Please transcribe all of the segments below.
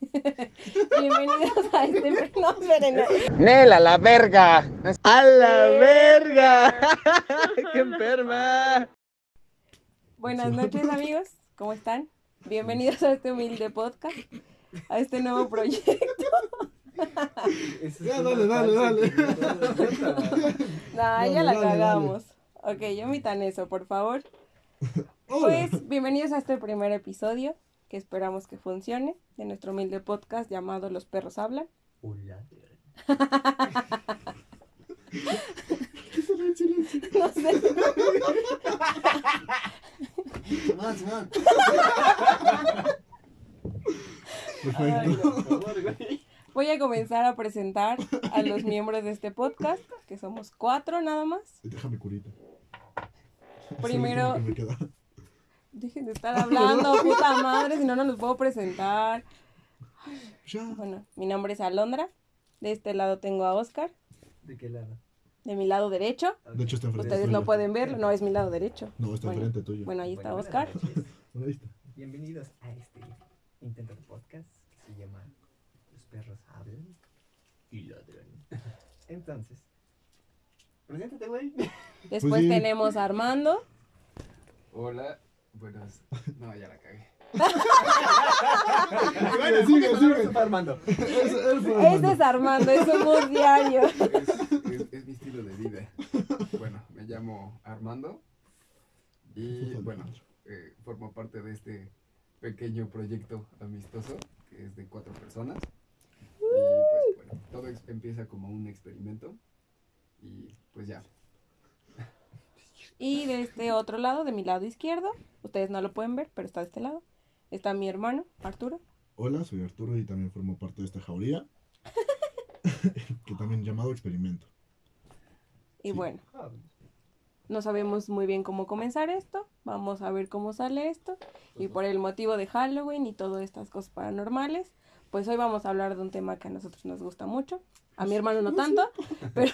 Bienvenidos a este. No. Nela, la verga. ¡A la verga! ¡Qué enferma! Buenas noches, amigos. ¿Cómo están? Bienvenidos a este humilde podcast, a este nuevo proyecto. Ya, dale, dale, dale. Nah, ya la dale, cagamos. Ok, omitan eso, por favor. Hola. Pues bienvenidos a este primer episodio que esperamos que funcione de nuestro humilde podcast llamado Los perros hablan. No sé. Simón, Simón. Perfecto. Voy a comenzar a presentar a los miembros de este podcast, que somos cuatro nada más. Déjame curita. Primero- Dejen de estar hablando, puta madre, si no, no los puedo presentar. Ya. Bueno, mi nombre es Alondra. De este lado tengo a Oscar. ¿De qué lado? De mi lado derecho. De hecho está enfrente Ustedes tuyo. no pueden verlo. No, es mi lado derecho. No, está Bueno, enfrente tuyo. Bueno, ahí está Bueno, Oscar. Ahí está. Bienvenidos a este intento de podcast que se llama Los perros hablan y ladran. Entonces, preséntate, güey. Después Pues sí. tenemos a Armando. Hola, buenas. No, ya la cagué. Sigue, sigue, sigue. Está Armando. Él fue es Armando, es un bus diario. Es, es- es mi estilo de vida. Bueno, me llamo Armando y bueno, eh, formo parte de este pequeño proyecto amistoso que es de cuatro personas. Y pues bueno, todo empieza como un experimento y pues ya. Y de este otro lado, de mi lado izquierdo, ustedes no lo pueden ver, pero está de este lado, está mi hermano, Arturo. Hola, soy Arturo y también formo parte de esta jauría. que también llamado experimento. Y Sí. bueno, no sabemos muy bien cómo comenzar esto. Vamos a ver cómo sale esto. Y por el motivo de Halloween y todas estas cosas paranormales, pues hoy vamos a hablar de un tema que a nosotros nos gusta mucho. A mi hermano no tanto, pero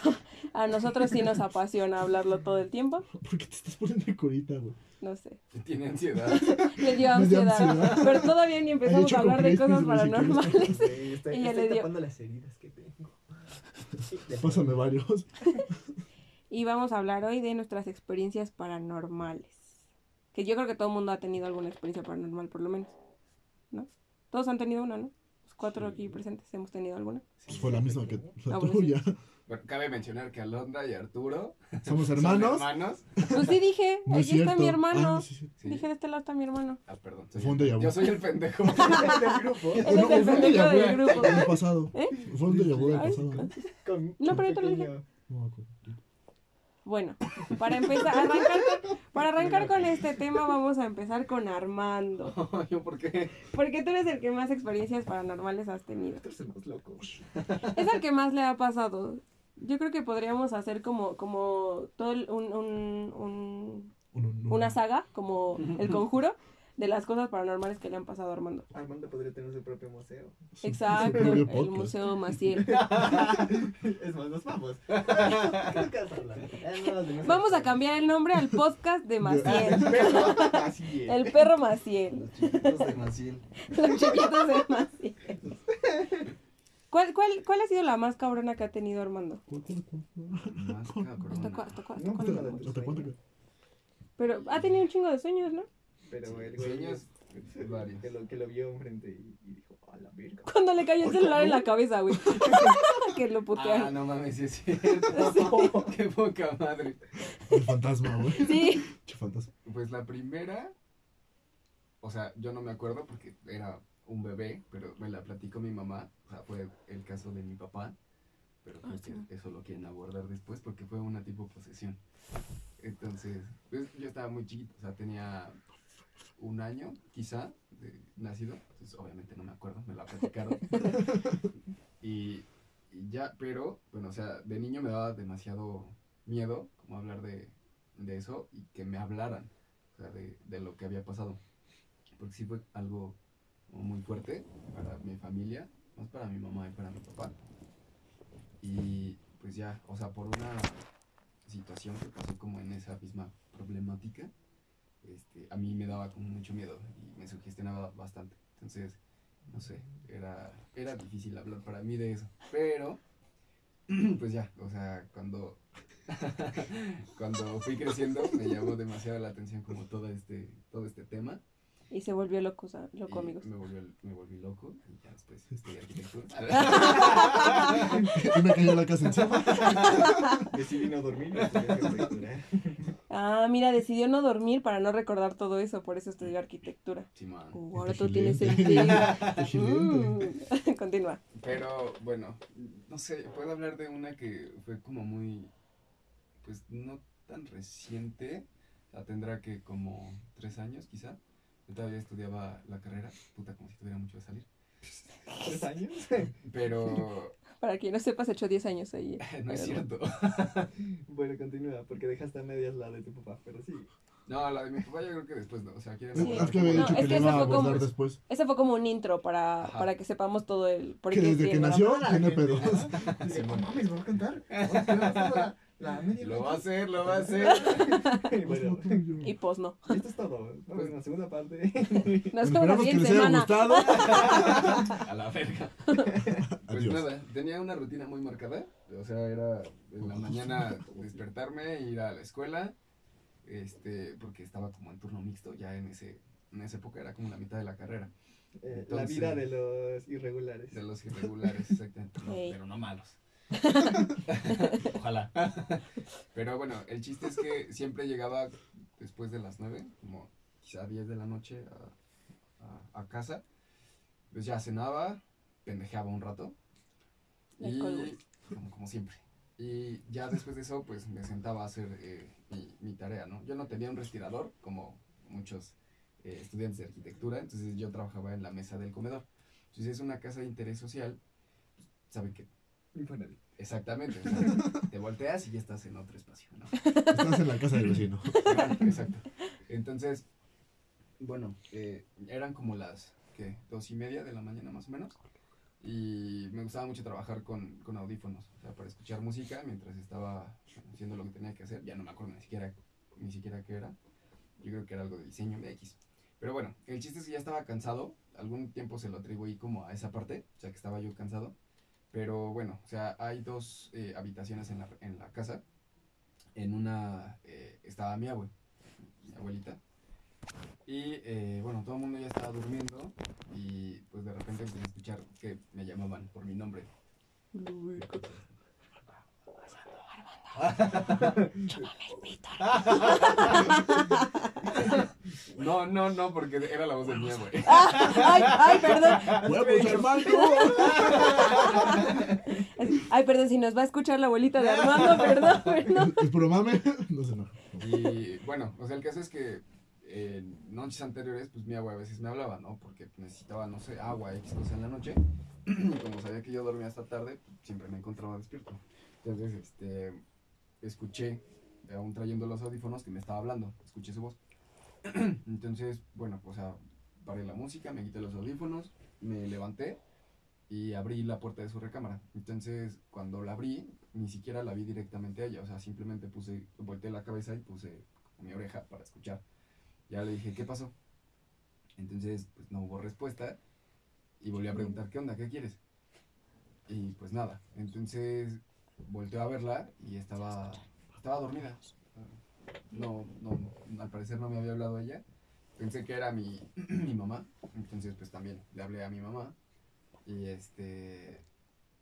a nosotros sí nos apasiona hablarlo todo el tiempo. ¿Por qué te estás poniendo curita, güey? No sé. Tiene ansiedad. Le dio ansiedad. ansiedad. Pero todavía ni empezamos a hablar de cosas paranormales. Güey, Estoy, Ella estoy le dio- tapando las heridas que tengo. Pásame varios. Y vamos a hablar hoy de nuestras experiencias paranormales. Que yo creo que todo el mundo ha tenido alguna experiencia paranormal, por lo menos. ¿No? Todos han tenido una, ¿no? Los cuatro aquí presentes hemos tenido alguna. Pues fue la misma que la Ah, bueno, tuya. Bueno, cabe mencionar que Alondra y Arturo Somos son hermanos. hermanos. Pues sí dije, No es aquí está mi hermano. Ah, sí, sí. Sí. Dije, de este lado está mi hermano. Ah, perdón. soy Fue un el- déjà vu. Yo soy el pendejo. del grupo. Él No, es el pendejo del grupo. del pasado. ¿Eh? Fue un déjà vu del pasado, ¿no? Con, No, con pero yo te lo dije. No. Bueno, para empezar, arrancar con- para arrancar con este tema vamos a empezar con Armando. ¿Yo por qué? Porque tú eres el que más experiencias paranormales has tenido. Nosotros somos locos. Es el que más le ha pasado. Yo creo que podríamos hacer como, como todo el- un, un, un- una saga, como el conjuro, de las cosas paranormales que le han pasado a Armando. Armando podría tener su propio museo. Exacto, el podcast. Museo Maciel. es más, nos vamos. Vamos a cambiar el nombre al podcast de Maciel. Pero, así es. El perro Maciel. Los chiquitos de Maciel. Los chiquitos de Maciel. ¿Cuál, cuál, ¿Cuál ha sido la más cabrona que ha tenido Armando? ¿Cuál, cuál, cuál? Más ¿Hasta, cua- hasta, cua- hasta No, cuándo? pero- ¿Hasta cuánto que- Pero ha tenido un chingo de sueños, ¿no? Pero el güey Sueños, varios. que lo, que lo vio enfrente y, y dijo, a la verga. Cuando le cayó el celular en la cabeza, güey. que lo Ah, putearon. no mames, sí es cierto. Qué poca madre. El fantasma, güey. Sí. Che, fantasma. Pues la primera, o sea, yo no me acuerdo porque era un bebé, pero me la platicó mi mamá. O sea, fue el caso de mi papá. Pero creo Ah, que eso lo quieren abordar después porque fue una tipo posesión. Entonces, pues yo estaba muy chiquito, o sea, tenía un año quizá de nacido. Entonces, obviamente no me acuerdo, me la platicaron. y, y ya, pero, bueno, o sea, de niño me daba demasiado miedo como hablar de, de eso y que me hablaran, o sea, de, de lo que había pasado. Porque sí fue algo muy fuerte para mi familia, más para mi mamá y para mi papá. Y pues ya, o sea, por una situación que pasó como en esa misma problemática, este, a mí me daba como mucho miedo y me sugestionaba bastante. Entonces, no sé, era, era difícil hablar para mí de eso. Pero, pues ya, o sea, cuando, cuando fui creciendo me llamó demasiado la atención como todo este, todo este tema. Y se volvió loco, o sea, loco, y amigos. Me, volvió, me volví loco y ya después estudié arquitectura. Y me cayó la casa encima. Decidí no dormir. y estudié arquitectura. Ah, mira, decidió no dormir para no recordar todo eso, por eso estudió arquitectura. Sí, man. Uh, ahora todo tiene sentido. Mm. Continúa. Pero bueno, no sé, puedo hablar de una que fue como muy, pues no tan reciente, o sea, tendrá que como tres años quizá. Yo todavía estudiaba la carrera, puta, como si tuviera mucho de salir. ¿Tres años? Pero Para quien no sepas, hecho 10 años ahí. no es cierto. Bueno, continúa, porque dejaste a medias la de tu papá, pero sí. No, la de mi papá yo creo que después no, o sea, quieren Sí. Es que había No, dicho es que le iba a fue como- abordar después. Ese fue como un intro para, Ajá. para que sepamos todo el... por Que desde que ¿no? nació tiene pedos. no mames, ¿me va a cantar? La, la media Lo va a hacer, lo va a hacer. Bueno, Y pues no. esto es todo. Vamos en la segunda parte. Nos vemos la que les haya semana. gustado. A la verga. Pues Adiós. nada, tenía una rutina muy marcada. O sea, era en la mañana despertarme, ir a la escuela. Este, porque estaba como en turno mixto ya en ese, en esa época, era como la mitad de la carrera. Eh, la vida de los irregulares. De los irregulares, exactamente. no, pero no malos. Ojalá. Pero bueno, el chiste es que siempre llegaba después de las 9, como quizá 10 de la noche a, a- a casa. Pues ya cenaba, pendejeaba un rato. Y always. como, como siempre. Y ya después de eso, pues me sentaba a hacer eh, mi, mi tarea, ¿no? Yo no tenía un respirador, como muchos eh, estudiantes de arquitectura, entonces yo trabajaba en la mesa del comedor. Entonces es una casa de interés social, pues, ¿saben qué? Infonavit. Exactamente. o sea, te volteas y ya estás en otro espacio, ¿no? Estás en la casa del vecino. Bueno, Exacto. Entonces, bueno, eh, eran como las ¿qué? dos y media de la mañana más o menos. Y me gustaba mucho trabajar con, con audífonos, o sea, para escuchar música mientras estaba haciendo lo que tenía que hacer. Ya no me acuerdo ni siquiera, ni siquiera qué era. Yo creo que era algo de diseño de X. Pero bueno, el chiste es que ya estaba cansado. Algún tiempo se lo atribuí como a esa parte, o sea, que estaba yo cansado. Pero bueno, o sea, hay dos eh, habitaciones en la, en la casa. En una eh, estaba mi abue, mi abuelita. Y eh, bueno, todo el mundo ya estaba durmiendo y pues de repente empecé a escuchar que me llamaban por mi nombre. No, no, no, porque era la voz de mi abue. ay, ay, perdón. ¡Huevos, hermano! Ay, perdón, si nos va a escuchar la abuelita de Armando, perdón, perdón. Es puro mame. No se enoja. Y bueno, o sea, el caso es que en noches anteriores, pues mi abue a veces me hablaba, ¿no? Porque necesitaba, no sé, agua, X cosa en la noche. Y como sabía que yo dormía hasta tarde, pues, siempre me encontraba despierto. Entonces, este, escuché, aún trayendo los audífonos, que me estaba hablando. Escuché su voz. Entonces, bueno, o sea, paré la música, me quité los audífonos, me levanté y abrí la puerta de su recámara. Entonces, cuando la abrí, ni siquiera la vi directamente a ella, o sea, simplemente puse, volteé la cabeza y puse mi oreja para escuchar. Ya le dije, ¿qué pasó? Entonces, pues no hubo respuesta y volví a preguntar, ¿qué onda? ¿Qué quieres? Y pues nada, entonces volteé a verla y estaba, estaba dormida. No, no, al parecer no me había hablado ella. Pensé que era mi, mi mamá, entonces pues también le hablé a mi mamá y este,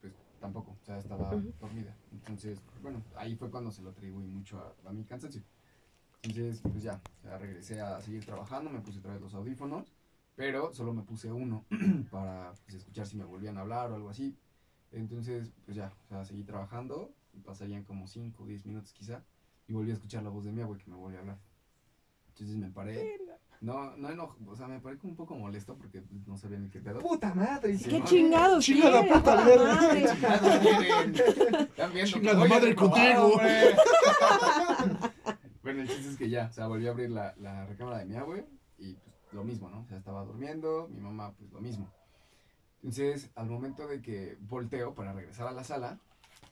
pues tampoco, o sea, estaba dormida. Entonces, bueno, ahí fue cuando se lo atribuí mucho a, a mi cansancio. Entonces, pues ya, regresé a seguir trabajando, me puse otra vez los audífonos, pero solo me puse uno para pues, escuchar si me volvían a hablar o algo así. Entonces, pues ya, o sea, seguí trabajando, y pasarían como 5 o 10 minutos quizá, y volví a escuchar la voz de mi abue que me volvió a hablar. Entonces me paré, no, no enojo, o sea, me paré como un poco molesto porque no sabía ni qué pedo. ¡Puta madre! ¿Qué chingados Chinga la puta ¡Puta verga. madre! Chinga la madre contigo. bueno, el chiste es que ya, o sea, volví a abrir la, la recámara de mi abue y pues lo mismo, ¿no? O sea, estaba durmiendo, mi mamá pues lo mismo. Entonces, al momento de que volteo para regresar a la sala,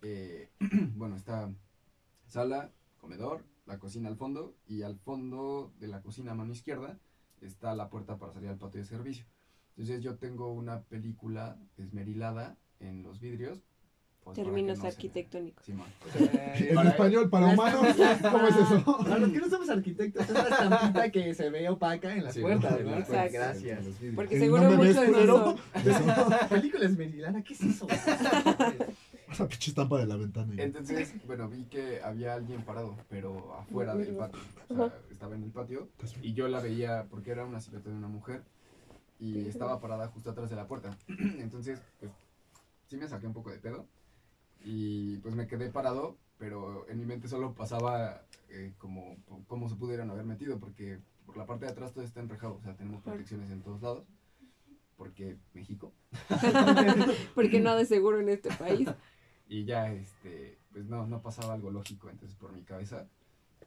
eh, bueno, está sala, comedor, la cocina al fondo y al fondo de la cocina a mano izquierda está la puerta para salir al patio de servicio. Entonces yo tengo una película esmerilada en los vidrios. Pues, Términos se- arquitectónicos. En Para- español, para humanos, ¿cómo es eso? Para los que no somos arquitectos, es una estampita que se ve opaca en las Sí, puertas, ¿no? puertas, Gracias. Porque El seguro mucho culero. eso. Películas Merilana, ¿qué es eso? Esa pinche estampa de la ventana. Entonces, bueno, vi que había alguien parado, pero afuera del patio. O sea, estaba en el patio y yo la veía porque era una silueta de una mujer y estaba parada justo atrás de la puerta. Entonces, pues, sí me saqué un poco de pedo y pues me quedé parado, pero en mi mente solo pasaba eh, como cómo se pudieran haber metido porque por la parte de atrás todo está enrejado, o sea, tenemos protecciones en todos lados. Porque México. Porque nada es seguro en este país. Y ya, este, pues no, no pasaba algo lógico entonces por mi cabeza.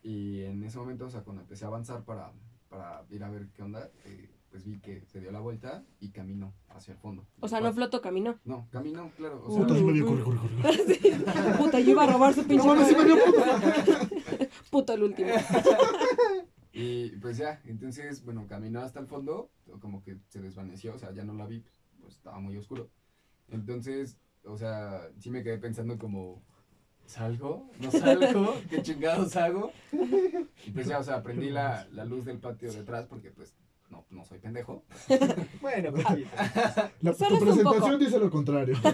Y en ese momento, o sea, cuando empecé a avanzar para, para ir a ver qué onda, eh, pues vi que se dio la vuelta y caminó hacia el fondo. O sea, no flotó, caminó. No, caminó, claro. O sea, Puta, sí me vio, corre, corre, corre. Puta, yo iba a robar su pinche. No, no, sí me vio, Puto el último. y pues ya, entonces, bueno, caminó hasta el fondo, como que se desvaneció, o sea, ya no la vi, pues estaba muy oscuro. Entonces, o sea, sí me quedé pensando como, ¿salgo? ¿No salgo? ¿Qué chingados hago? Y pues ya, o sea, prendí la, la luz del patio detrás porque pues no, no soy pendejo. Bueno, poquito. La, Solo tu presentación dice lo contrario.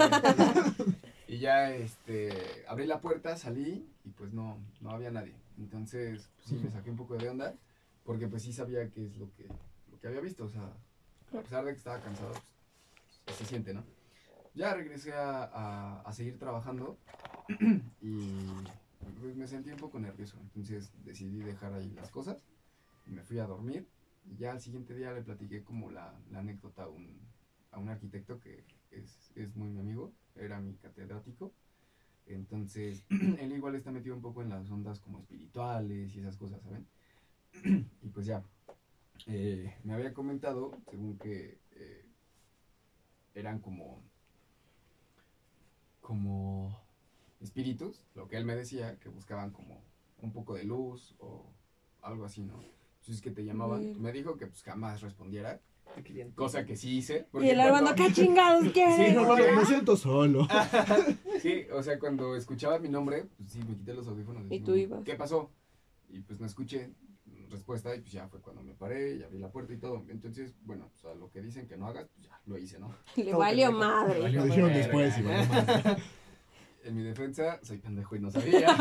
Y ya, este, abrí la puerta, salí y pues no, no había nadie. Entonces, pues, sí, me saqué un poco de onda porque pues sí sabía qué es lo que, lo que había visto. O sea, a pesar de que estaba cansado, pues, se siente, ¿no? Ya regresé a, a, a seguir trabajando y pues, me sentí un poco nervioso. Entonces decidí dejar ahí las cosas y me fui a dormir. Y ya al siguiente día le platiqué como la, anécdota a un, a un arquitecto que es, es muy mi amigo, era mi catedrático. Entonces, él igual está metido un poco en las ondas como espirituales y esas cosas, ¿saben? y pues ya, eh, me había comentado, según que eh, eran como, como espíritus, lo que él me decía, que buscaban como un poco de luz o algo así, ¿no? Entonces que te llamaban, me dijo que pues jamás respondiera, cosa que sí hice. Y el Armando, cuando- ¿qué chingados quieres? Sí, No, me siento solo. Sí, o sea, cuando escuchaba mi nombre, pues sí, me quité los audífonos. Y tú ibas. ¿Qué pasó? Y pues no escuché respuesta y pues ya fue cuando me paré y abrí la puerta y todo. Entonces, bueno, o sea, lo que dicen que no hagas, pues ya lo hice, ¿no? Le valió madre. Lo dijeron después y valió madre. En mi defensa, soy pendejo y no sabía.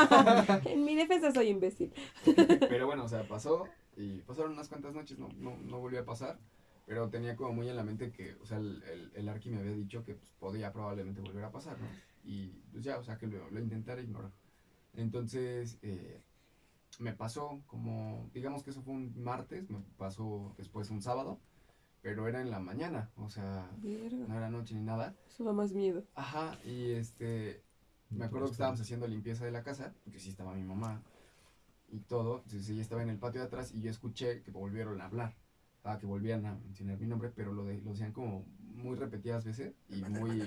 En mi defensa soy imbécil. Pero bueno, o sea, pasó y pasaron unas cuantas noches, no, no, no volvió a pasar. Pero tenía como muy en la mente que, o sea, el, el, el Arqui me había dicho que pues, podía probablemente volver a pasar, ¿no? Y pues ya, o sea, que lo, lo intentara ignorar. Entonces, eh, me pasó como, digamos que eso fue un martes, me pasó después un sábado, pero era en la mañana, o sea, no era noche ni nada. Eso da más miedo. Ajá, y este, me acuerdo que estábamos haciendo limpieza de la casa, porque sí estaba mi mamá y todo. Entonces ella estaba en el patio de atrás y yo escuché que volvieron a hablar. Ah, que volvían a mencionar mi nombre, pero lo, de, lo decían como muy repetidas veces y muy...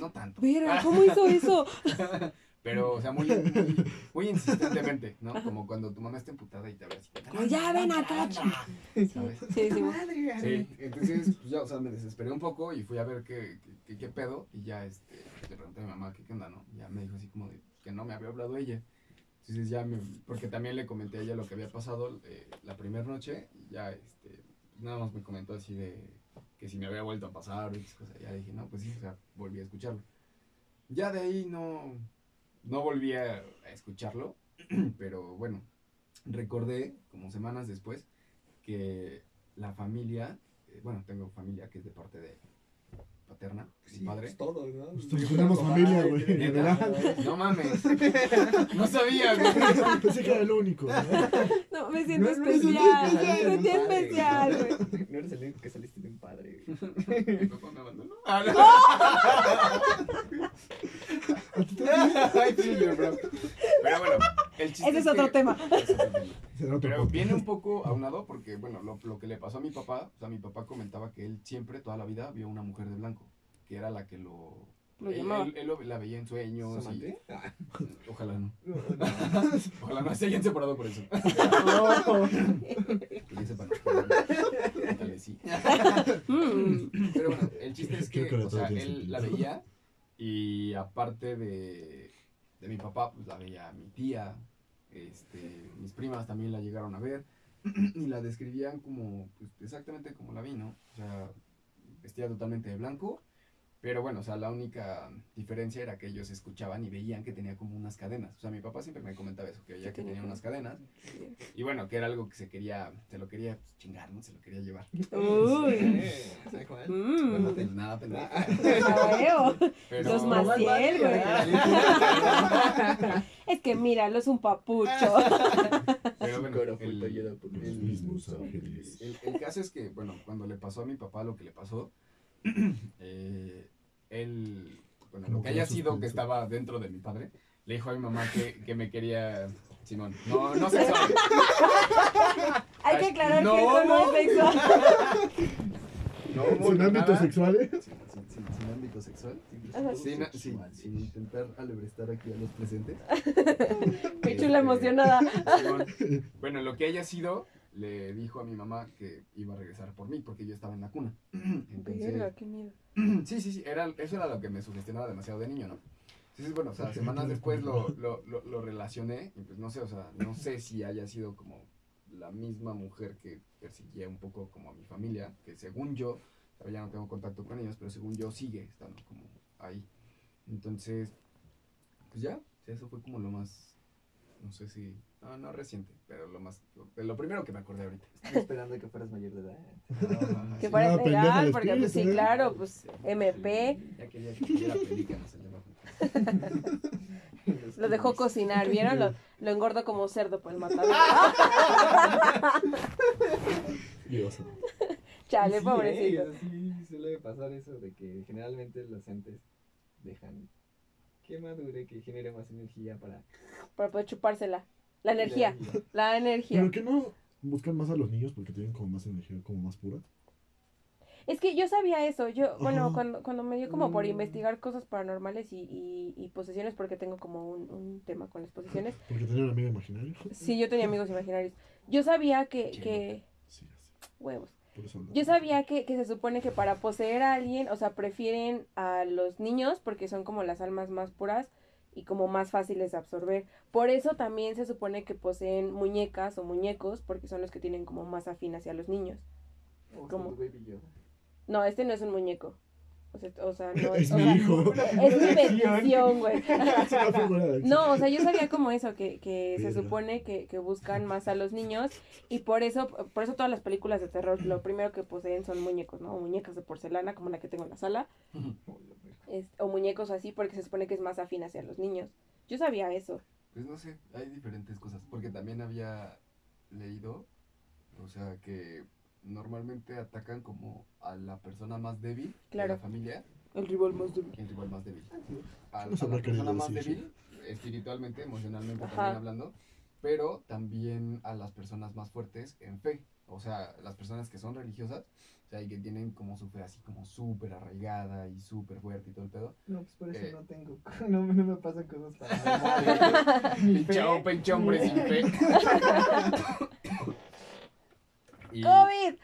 No tanto. Verga, ¿cómo hizo eso? Pero, o sea, muy, muy, muy insistentemente, ¿no? Como cuando tu mamá está emputada y te habla así. Como, ya ven acá. ¿Sabes? Sí, sí. Sí, entonces, pues ya, o sea, me desesperé un poco y fui a ver qué, qué, qué pedo y ya, este, le pregunté a mi mamá qué, qué onda, ¿no? Ya me dijo así como de que no me había hablado ella. Entonces ya me, porque también le comenté a ella lo que había pasado eh, la primera noche ya, este, nada más me comentó así de que si me había vuelto a pasar o esas cosas. Ya dije, no, pues sí, o sea, volví a escucharlo. Ya de ahí no, no volví a, escucharlo, pero bueno, recordé como semanas después que la familia, eh, bueno, tengo familia que es de parte de padre. pues todos, ¿no? Pues todos tenemos familia, güey, ¿Neta? general. No mames. No sabía, güey. Pensé que era el único. ¿no? Me siento No, no eres el especial. único que Me de padre, especial, güey. No eres el único que saliste de un padre. güey. Mi papá me abandonó. Ay, thriller, bro. Pero bueno, el chiste Ese es otro tema. es otro tema. Será otro Pero viene un poco aunado porque, bueno, lo, lo que le pasó a mi papá, o sea, mi papá comentaba que él siempre, toda la vida, vio una mujer de blanco, que era la que lo... Lo él, llamaba. él- él lo- la veía en sueños ¿Su y... Ah, Ojalá no. no, no. Ojalá no se hayan separado por eso. Que yo sepa, no. pregúntale sí. Mm. Pero bueno, el chiste es Creo que, que ahora o todo sea, tiene él sentido. la veía y aparte de, de mi papá, pues la veía mi tía, este, mis primas también la llegaron a ver y la describían como, pues exactamente como la vi, ¿no? O sea, vestía totalmente de blanco, pero bueno, o sea, la única diferencia era que ellos escuchaban y veían que tenía como unas cadenas. O sea, mi papá siempre me comentaba eso, que veía que tenía unas cadenas y bueno, que era algo que se quería, se lo quería pues, chingar, ¿no? Se lo quería llevar. Uy. ¿Sabe cuál? Mm. Nada. Pero... Los Maciel, güey. Es que míralo, es un papucho. Pero bueno, el, el- el- el caso es que, bueno, cuando le pasó a mi papá lo que le pasó, eh, él, bueno, lo que haya sido que estaba dentro de mi padre, le dijo a mi mamá que, que me quería, Simón, no, no sexual, Hay que aclarar No, que esto no es sexual. no, ¿Sin no, ámbitos nada. sexuales? Sin, sin- sin- sin ámbito sexual, sin, sin- sin intentar alebrestar aquí a los presentes. Qué chula Este, emocionada. Simón. Bueno, lo que haya sido, le dijo a mi mamá que iba a regresar por mí porque yo estaba en la cuna. Entonces, Verga, qué miedo. sí, sí, sí, era, eso era lo que me sugestionaba demasiado de niño, ¿no? Entonces, bueno, o sea, semanas después lo, lo, lo, lo relacioné y pues no sé, o sea, no sé si haya sido como la misma mujer que perseguía un poco como a mi familia, que según yo, ya no tengo contacto con ellos, pero según yo sigue estando como ahí. Entonces, pues ya, eso fue como lo más, no sé si, no, no reciente, pero lo más, lo, lo primero que me acordé ahorita. Estaba esperando que fueras mayor de edad. Que Sí. fuera No, legal, el porque pues sí, claro, pues MP. Ya quería que tuviera pelícanos abajo. Lo dejó cocinar, ¿vieron? Lo, lo engordo como cerdo por el matador. Dios. Chale, Sí, pobrecito. eh, Sí, suele pasar eso de que generalmente los entes dejan que madure, que genere más energía para... Para poder chupársela. La energía, la energía. ¿Pero que no buscan más a los niños porque tienen como más energía, como más pura? Es que yo sabía eso, yo, bueno, Ajá. cuando, cuando me dio como por Mm. investigar cosas paranormales y, y, y posesiones, porque tengo como un, un tema con las posesiones, Porque tenía un amigo imaginario. sí, yo tenía amigos imaginarios. Yo sabía que, que, Sí, sé. huevos, yo sabía que, que se supone que para poseer a alguien, o sea, prefieren a los niños porque son como las almas más puras y como más fáciles de absorber. Por eso también se supone que poseen muñecas o muñecos porque son los que tienen como más afín hacia los niños. Oh, ¿Cómo? tu baby Yoda. No, este no es un muñeco. O sea, o sea, no Es o mi sea, hijo. Es mi bendición, güey. No, o sea, yo sabía como eso, que, que se supone que, que buscan más a los niños y por eso, por eso todas las películas de terror lo primero que poseen son muñecos, ¿no? O muñecas de porcelana, como la que tengo en la sala, es- o muñecos así porque se supone que es más afín hacia los niños. Yo sabía eso. Pues no sé, hay diferentes cosas, porque también había leído, o sea, que normalmente atacan como a la persona más débil Claro. de la familia, El rival más débil. el rival más débil. A, la persona más débil, espiritualmente, emocionalmente Ajá. también hablando, pero también a las personas más fuertes en fe, o sea, las personas que son religiosas, o sea, y que tienen como su fe así como súper arraigada y súper fuerte y todo el pedo. No, pues por eso Eh. no tengo... No, no me pasan cosas fe- pinche hombre sin fe. Y- ¡COVID!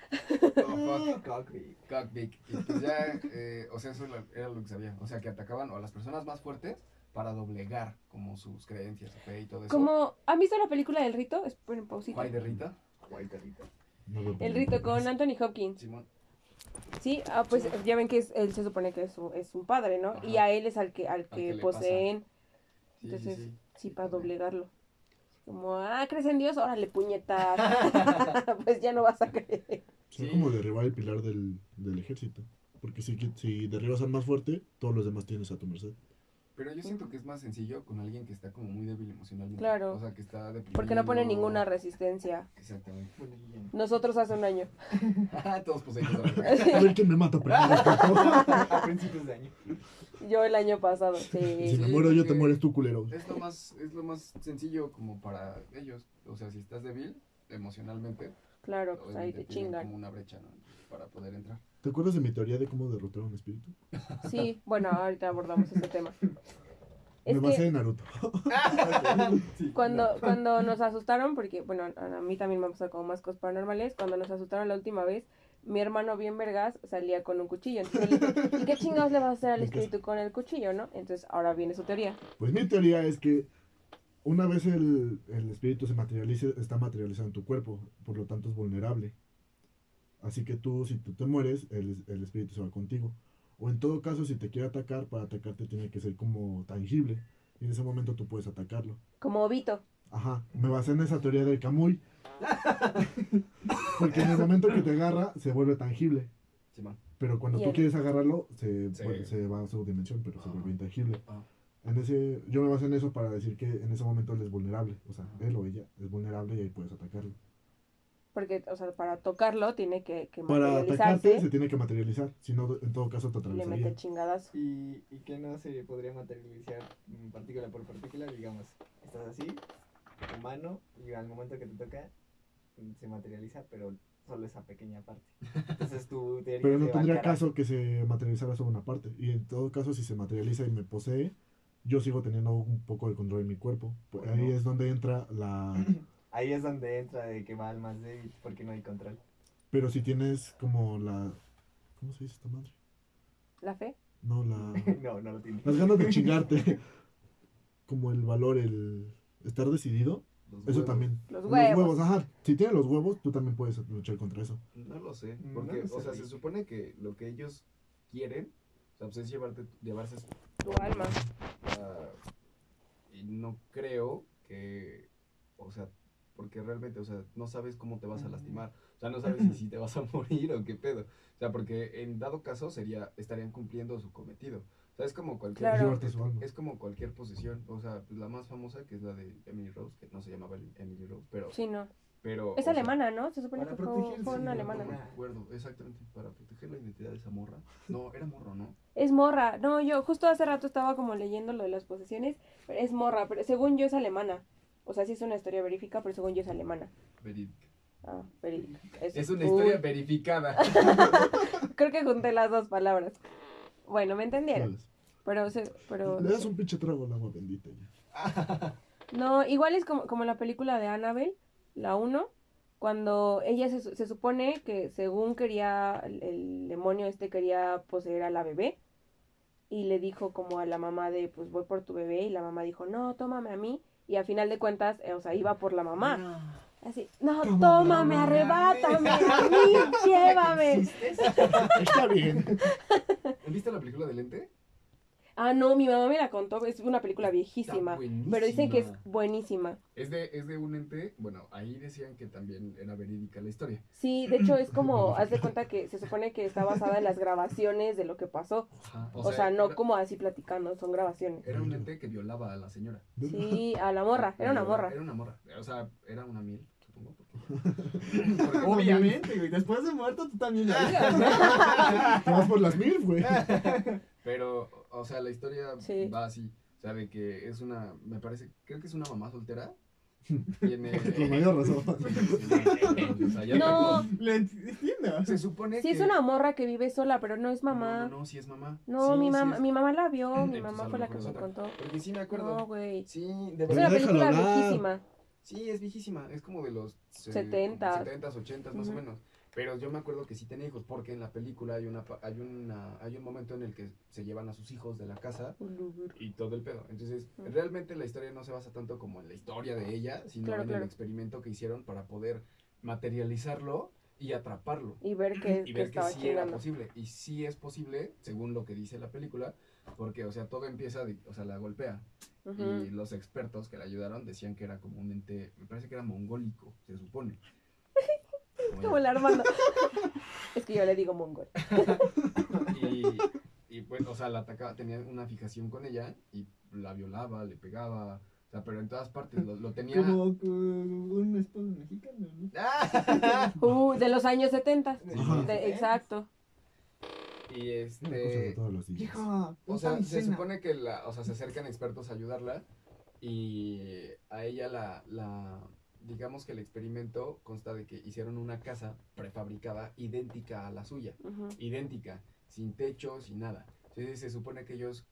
Oh, fuck. Cockpit. Cockpit. Y pues ya, eh, o sea, eso era lo que sabía. O sea, que atacaban a las personas más fuertes para doblegar como sus creencias, su fe y todo eso. Como, ¿han visto la película del rito? Esperen, pausita. Guay de Rita, Guay, Rita. No El rito con. Anthony Hopkins. Simón. Sí, ah, pues ya ven que es, él se supone que es un, es un padre, ¿no? Ajá. Y a él es al que, al que poseen. Sí, Entonces, sí, sí. Sí, para doblegarlo. Como, ah, ¿crees en Dios? Órale, puñetas. pues ya no vas a creer. Son Sí. como derribar el pilar del, del ejército. Porque si, si derribas al más fuerte, todos los demás tienes a tu merced. Pero yo siento que es más sencillo con alguien que está como muy débil emocionalmente. Claro. O sea, que está deprimido. Porque no pone ninguna resistencia. Exactamente. Nosotros hace un año. Todos poseídos. a vez. A ver quién me mata primero. A principios de año. Yo el año pasado, Si sí. me muero yo, te mueres tú, culero. Es lo más, es lo más sencillo como para ellos. O sea, si estás débil emocionalmente, Claro, pues ahí te chingan. como una brecha, ¿no? Para poder entrar. ¿Te acuerdas de mi teoría de cómo derrotar a un espíritu? Sí, bueno, ahorita abordamos ese tema. Es me basé que en Naruto. Sí, cuando, no. cuando nos asustaron, porque, bueno, a a mí también me han pasado como más cosas paranormales, cuando nos asustaron la última vez, mi hermano bien vergas salía con un cuchillo. Entonces yo le dije, ¿y qué chingados le vas a hacer al ¿Y qué espíritu con el cuchillo, no? Entonces ahora viene su teoría. Pues mi teoría es que una vez el, el espíritu se materialice, está materializado en tu cuerpo, por lo tanto es vulnerable. Así que tú, si tú te mueres, el, el espíritu se va contigo. O en todo caso, si te quiere atacar, para atacarte tiene que ser como tangible. Y en ese momento tú puedes atacarlo. Como Obito. Ajá, me basé en esa teoría del Camuy. Porque en el momento que te agarra, se vuelve tangible. Simón. Pero cuando tú el- quieres agarrarlo, se, Sí. se va a su dimensión, pero se Ah. vuelve intangible. Ah. En ese, yo me basé en eso para decir que en ese momento él es vulnerable. O sea, él o ella es vulnerable y ahí puedes atacarlo. Porque, o sea, para tocarlo tiene que, que Para atacarte se tiene que materializar. Si no, en todo caso te y le atravesaría. mete chingadazo. Y, y que no se podría materializar mm, partícula por partícula, digamos, estás así, tu mano, y al momento que te toca, mm, se materializa, pero solo esa pequeña parte. Entonces teoría Pero no tendría caso que se materializara solo una parte. Y en todo caso, si se materializa y me posee, yo sigo teniendo un poco de control en mi cuerpo. Pues ahí es donde entra la... Ahí es donde entra de que va al más débil, porque no hay control. Pero si tienes como la... ¿Cómo se dice esta madre? La fe. No, la... no, no lo tiene. Las ganas de chingarte. Como el valor, el estar decidido. Los Eso huevos. también. Los huevos. ajá. Si tienes los huevos, tú también puedes luchar contra eso. No lo sé, No porque, lo sé, o sea, se supone que lo que ellos quieren, o sea, pues es llevarte, llevarse Tu alma. Y no creo que, o sea, porque realmente, o sea, no sabes cómo te vas a lastimar, o sea, no sabes si, si te vas a morir o qué pedo, o sea, porque en dado caso sería, estarían cumpliendo su cometido, o sea, es como cualquier, Claro. Es como cualquier posesión, o sea, pues la más famosa que es la de Emily Rose, que no se llamaba Emily Rose, pero, Sí, no. Pero, Es sea, alemana, ¿no? Se supone que fue, una ¿no? alemana. no me acuerdo, exactamente, para proteger la identidad de esa morra, no, era morro, ¿no? Es morra. No, yo justo hace rato estaba como leyendo lo de las posesiones. Pero es morra, pero según yo es alemana. O sea, sí es una historia verífica, pero según yo es alemana. Verídica. Ah, verídica. Eso. Es una Uy, historia verificada. Creo que junté las dos palabras. Bueno, me entendieron. ¿Sabes? Pero, se- pero Le das un pinche trago al agua bendita ya. no, igual es como, como la película de Annabelle, la 1, cuando ella se, su- se supone que según quería, el, el demonio este quería poseer a la bebé y le dijo como a la mamá de, pues voy por tu bebé y la mamá dijo, no, tómame a mí y a final de cuentas, eh, o sea, iba por la mamá. Así, no, tómame, arrebátame a mí, llévame. Está bien. ¿Viste la película de Lente? Ah, no, mi mamá me la contó, es una película viejísima, pero dicen que es buenísima. Es de, es de un ente, bueno, ahí decían que también era verídica la historia. Sí, de hecho es como, haz de cuenta que se supone que está basada en las grabaciones de lo que pasó. O, sea, no era, como así platicando, son grabaciones. Era un ente que violaba a la señora. Sí, a la morra, era una morra. Era una morra. O sea, era una miel, supongo. Porque, Obviamente, güey. Después de muerto, tú también ya. Te vas por las mil, güey. Pero, o sea, la historia Sí. va así. O sea, de que es una, me parece, creo que es una mamá soltera. Tiene... Con mayor razón. Sí, sí, sí, o sea, ya No. tengo- Lo entiendo. Se supone Sí, que... es una morra que vive sola, pero no es No, mamá. no, no, sí es mamá. No, Sí, mi sí mamá, es- mi mamá la vio, mi Entonces, mamá a fue la que me contó. Porque sí me acuerdo. No, güey. Sí, de Es una película viejísima. Sí, es viejísima. Es como de los se- Setentas. 70s, 80s más o Ujú. menos. Pero yo me acuerdo que sí tenía hijos porque en la película hay una hay una hay un momento en el que se llevan a sus hijos de la casa y todo el pedo. Entonces, Ujú. realmente la historia no se basa tanto como en la historia de ella, sino Claro, en claro. el experimento que hicieron para poder materializarlo y atraparlo. Y ver que, y que ver que estaba sí era posible. Y sí es posible, según lo que dice la película, porque, o sea, todo empieza, de- o sea, la golpea. Y los expertos que la ayudaron decían que era como un ente, me parece que era mongólico, se supone. Como el Armando. es que yo le digo mongol. Y, y pues, o sea, la atacaba, tenía una fijación con ella y la violaba, le pegaba, o sea, pero en todas partes lo, lo tenía... Como un esposo mexicano, ¿no? Uh, de los años 70. Ajá. De- exacto. Y Una cosa de este... todos los días. Hijo, O sea, se cena. supone que la, o sea, se acercan expertos a ayudarla y a ella la, la, digamos que el experimento consta de que hicieron una casa prefabricada idéntica a la suya, idéntica, sin techo, sin nada. Entonces se supone que ellos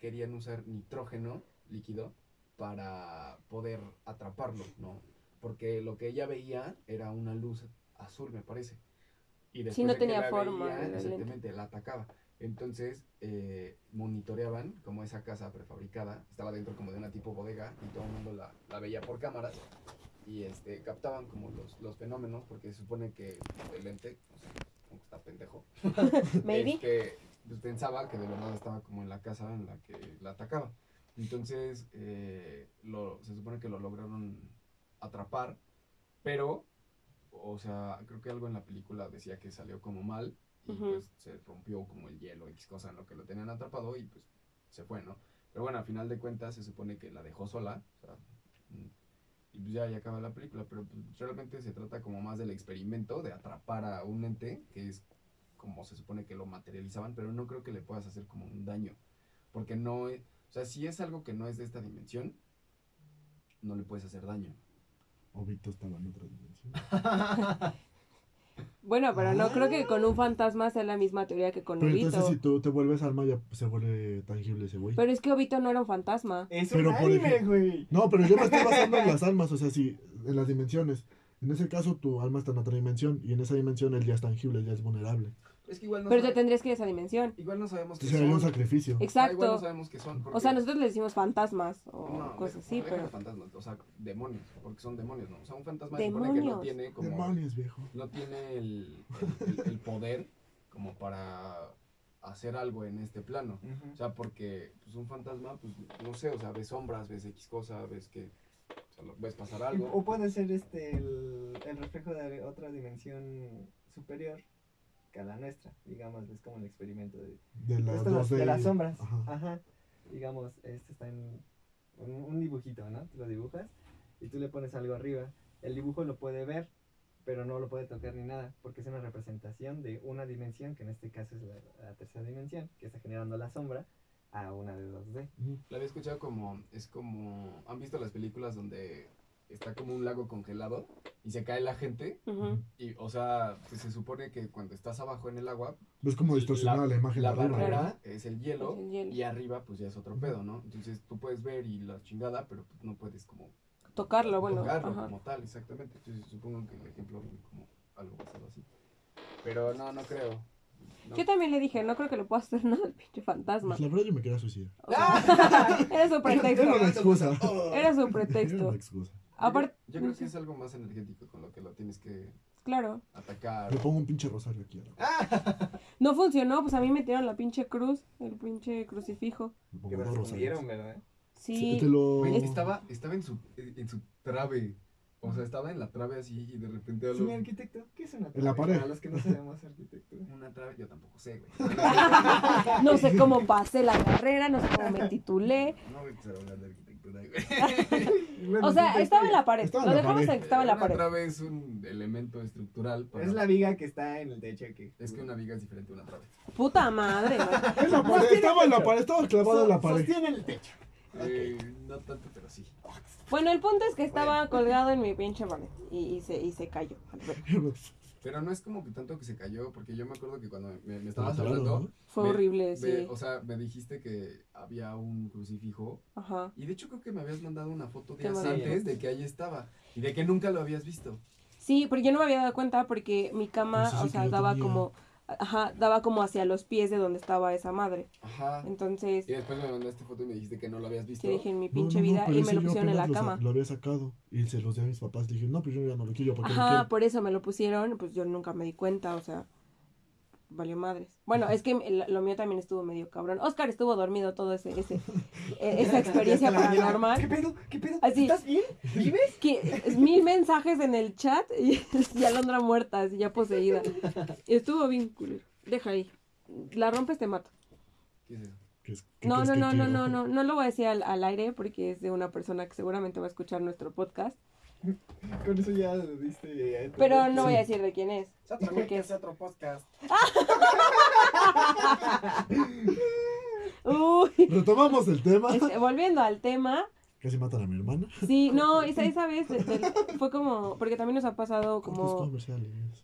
querían usar nitrógeno líquido para poder atraparlo, ¿no? Porque lo que ella veía era una luz azul, me parece. Y Sí, después no de que tenía la forma veía, lente. exactamente, la atacaba. Entonces, eh, monitoreaban como esa casa prefabricada, estaba dentro como de una tipo bodega y todo el mundo la, la veía por cámaras y este, captaban como los, los fenómenos porque se supone que el lente, o sea, como que está pendejo, Maybe. este, pues pensaba que de verdad estaba como en la casa en la que la atacaba. Entonces, eh, lo, se supone que lo lograron atrapar, pero, o sea, creo que algo en la película decía que salió como mal y pues se rompió como el hielo, X cosa en lo que lo tenían atrapado y pues se fue, ¿no? Pero bueno, al final de cuentas se supone que la dejó sola, o sea, y pues ya, ya acaba la película, pero pues, realmente se trata como más del experimento de atrapar a un ente, que es como se supone que lo materializaban, pero no creo que le puedas hacer como un daño, porque no, es- o sea, si es algo que no es de esta dimensión, no le puedes hacer daño. Obito estaba en otra dimensión. Bueno, pero no creo que con un fantasma sea la misma teoría que con Pero Obito. entonces si tú te vuelves alma ya se vuelve tangible ese güey. Pero es que Obito no era un fantasma. Es Pero un por anime, ejemplo- güey. No, pero yo me estoy basando en las almas, o sea, si en las dimensiones. En ese caso tu alma está en otra dimensión y en esa dimensión él ya es tangible, ya es vulnerable. Es que igual no, Pero te sabe- tendrías que ir a esa dimensión. igual no sabemos qué sería un son. sacrificio. Ah, igual no Exacto. sabemos qué son. O porque- sea, nosotros le decimos fantasmas o No, cosas así, pero... fantasmas, o sea, demonios, porque son demonios, ¿no? O sea, un fantasma se supone que no tiene como Demonios, viejo. no tiene el, el- el- el poder como para hacer algo en este plano. O sea, porque pues, un fantasma, pues no sé, o sea, ves sombras, ves X cosa, ves que o sea, ves pasar O algo. puede ser este el, el reflejo de otra dimensión superior que a la nuestra, digamos, es como el experimento de, De, la esto las- 2D. de las sombras. Ajá. Ajá. Digamos, este está en un, un dibujito, ¿no? Tú lo dibujas y tú le pones algo arriba. El dibujo lo puede ver, pero no lo puede tocar ni nada, porque es una representación de una dimensión, que en este caso es la, la tercera dimensión, que está generando la sombra a una de 2D. Ujú. La había escuchado como, es como, ¿han visto las películas donde está como un lago congelado y se cae la gente? Y, o sea, pues se supone que cuando estás abajo en el agua, Ves como distorsionada la, imagen la de arriba. barrera es el hielo, Es el hielo. y arriba pues ya es otro pedo, ¿no? Entonces tú puedes ver y la chingada, pero pues, no puedes como Tocarlo, bueno. tocarlo ajá. como tal, exactamente. Entonces supongo que el ejemplo viene como algo basado así. Pero no, no creo. No. Yo también le dije, no creo que le pueda hacer nada al pinche fantasma. Pues la verdad yo me quería suicidar. O sea, era su pretexto. Era una excusa. Era su Era pretexto. una excusa. Aparte, Yo creo que es algo más energético con lo que lo tienes que claro. atacar. Le pongo un pinche rosario aquí. ahora. No funcionó, pues a mí me tiraron la pinche cruz, el pinche crucifijo. Que me respondieron, ¿verdad? Sí. Te lo... Güey, estaba, estaba en su, en su trave. O sea, estaba en la trave así y de repente a lo- Señor arquitecto, ¿qué es una En la trave? pared. Para los que no sabemos arquitectura. Una trave, yo tampoco sé, güey. No sé cómo pasé la carrera, no sé cómo me titulé. No voy a hablar de arquitectura, Bueno, O sea, sí, estaba en la pared. Estaba Lo dejamos pared. en que estaba en la pared. trave es un elemento estructural. para- Es la viga que está en el techo que... Es que una viga es diferente a una trave. Puta madre. En la pared, estaba en la pared, estaba clavado en la pared. Sostiene el techo. Eh, no tanto, pero sí. Bueno, el punto es que estaba colgado en mi pinche pared y, y se, y se cayó. Pero no es como que tanto que se cayó, porque yo me acuerdo que cuando me, me estabas Claro, hablando, ¿no? Fue Me- horrible, me- sí. o sea, me dijiste que había un crucifijo. Ajá. Y de hecho creo que me habías mandado una foto días antes de que ahí estaba. Y de que nunca lo habías visto. Sí, pero yo no me había dado cuenta porque mi cama, Pues o sea, daba tenía. como, ajá, daba como hacia los pies de donde estaba esa madre. Ajá. Entonces, Y después me mandaste foto y me dijiste que no lo habías visto. yo dije en mi No, pinche no, no, vida pero y me lo pusieron en la lo cama. Lo había sacado y se los di a mis papás. Dije, no, pues yo ya no lo quiero porque no Ajá, quiero. por eso me lo pusieron, pues yo nunca me di cuenta, o sea, valió madres. Bueno, es que lo mío también estuvo medio cabrón. Oscar estuvo dormido todo ese, ese, e- esa experiencia mañana. ¿Qué paranormal. pedo? ¿Qué pedo? Así. ¿Estás bien? ¿Vives? Que mil mensajes en el chat y, y Alondra muerta, así ya poseída. Y estuvo bien culero. Deja ahí. La rompes, te mato. ¿Qué es eso? ¿Qué es- qué No, no, no, no, no, no, no lo voy a decir al, al aire porque es de una persona que seguramente va a escuchar nuestro podcast. Con eso ya lo diste. Pero no voy a decir de quién es. Otro Porque es otro podcast. Uy, Retomamos el tema. este, volviendo al tema, Casi matan a mi hermana. sí, no, esa, esa vez del- fue como, porque también nos ha pasado como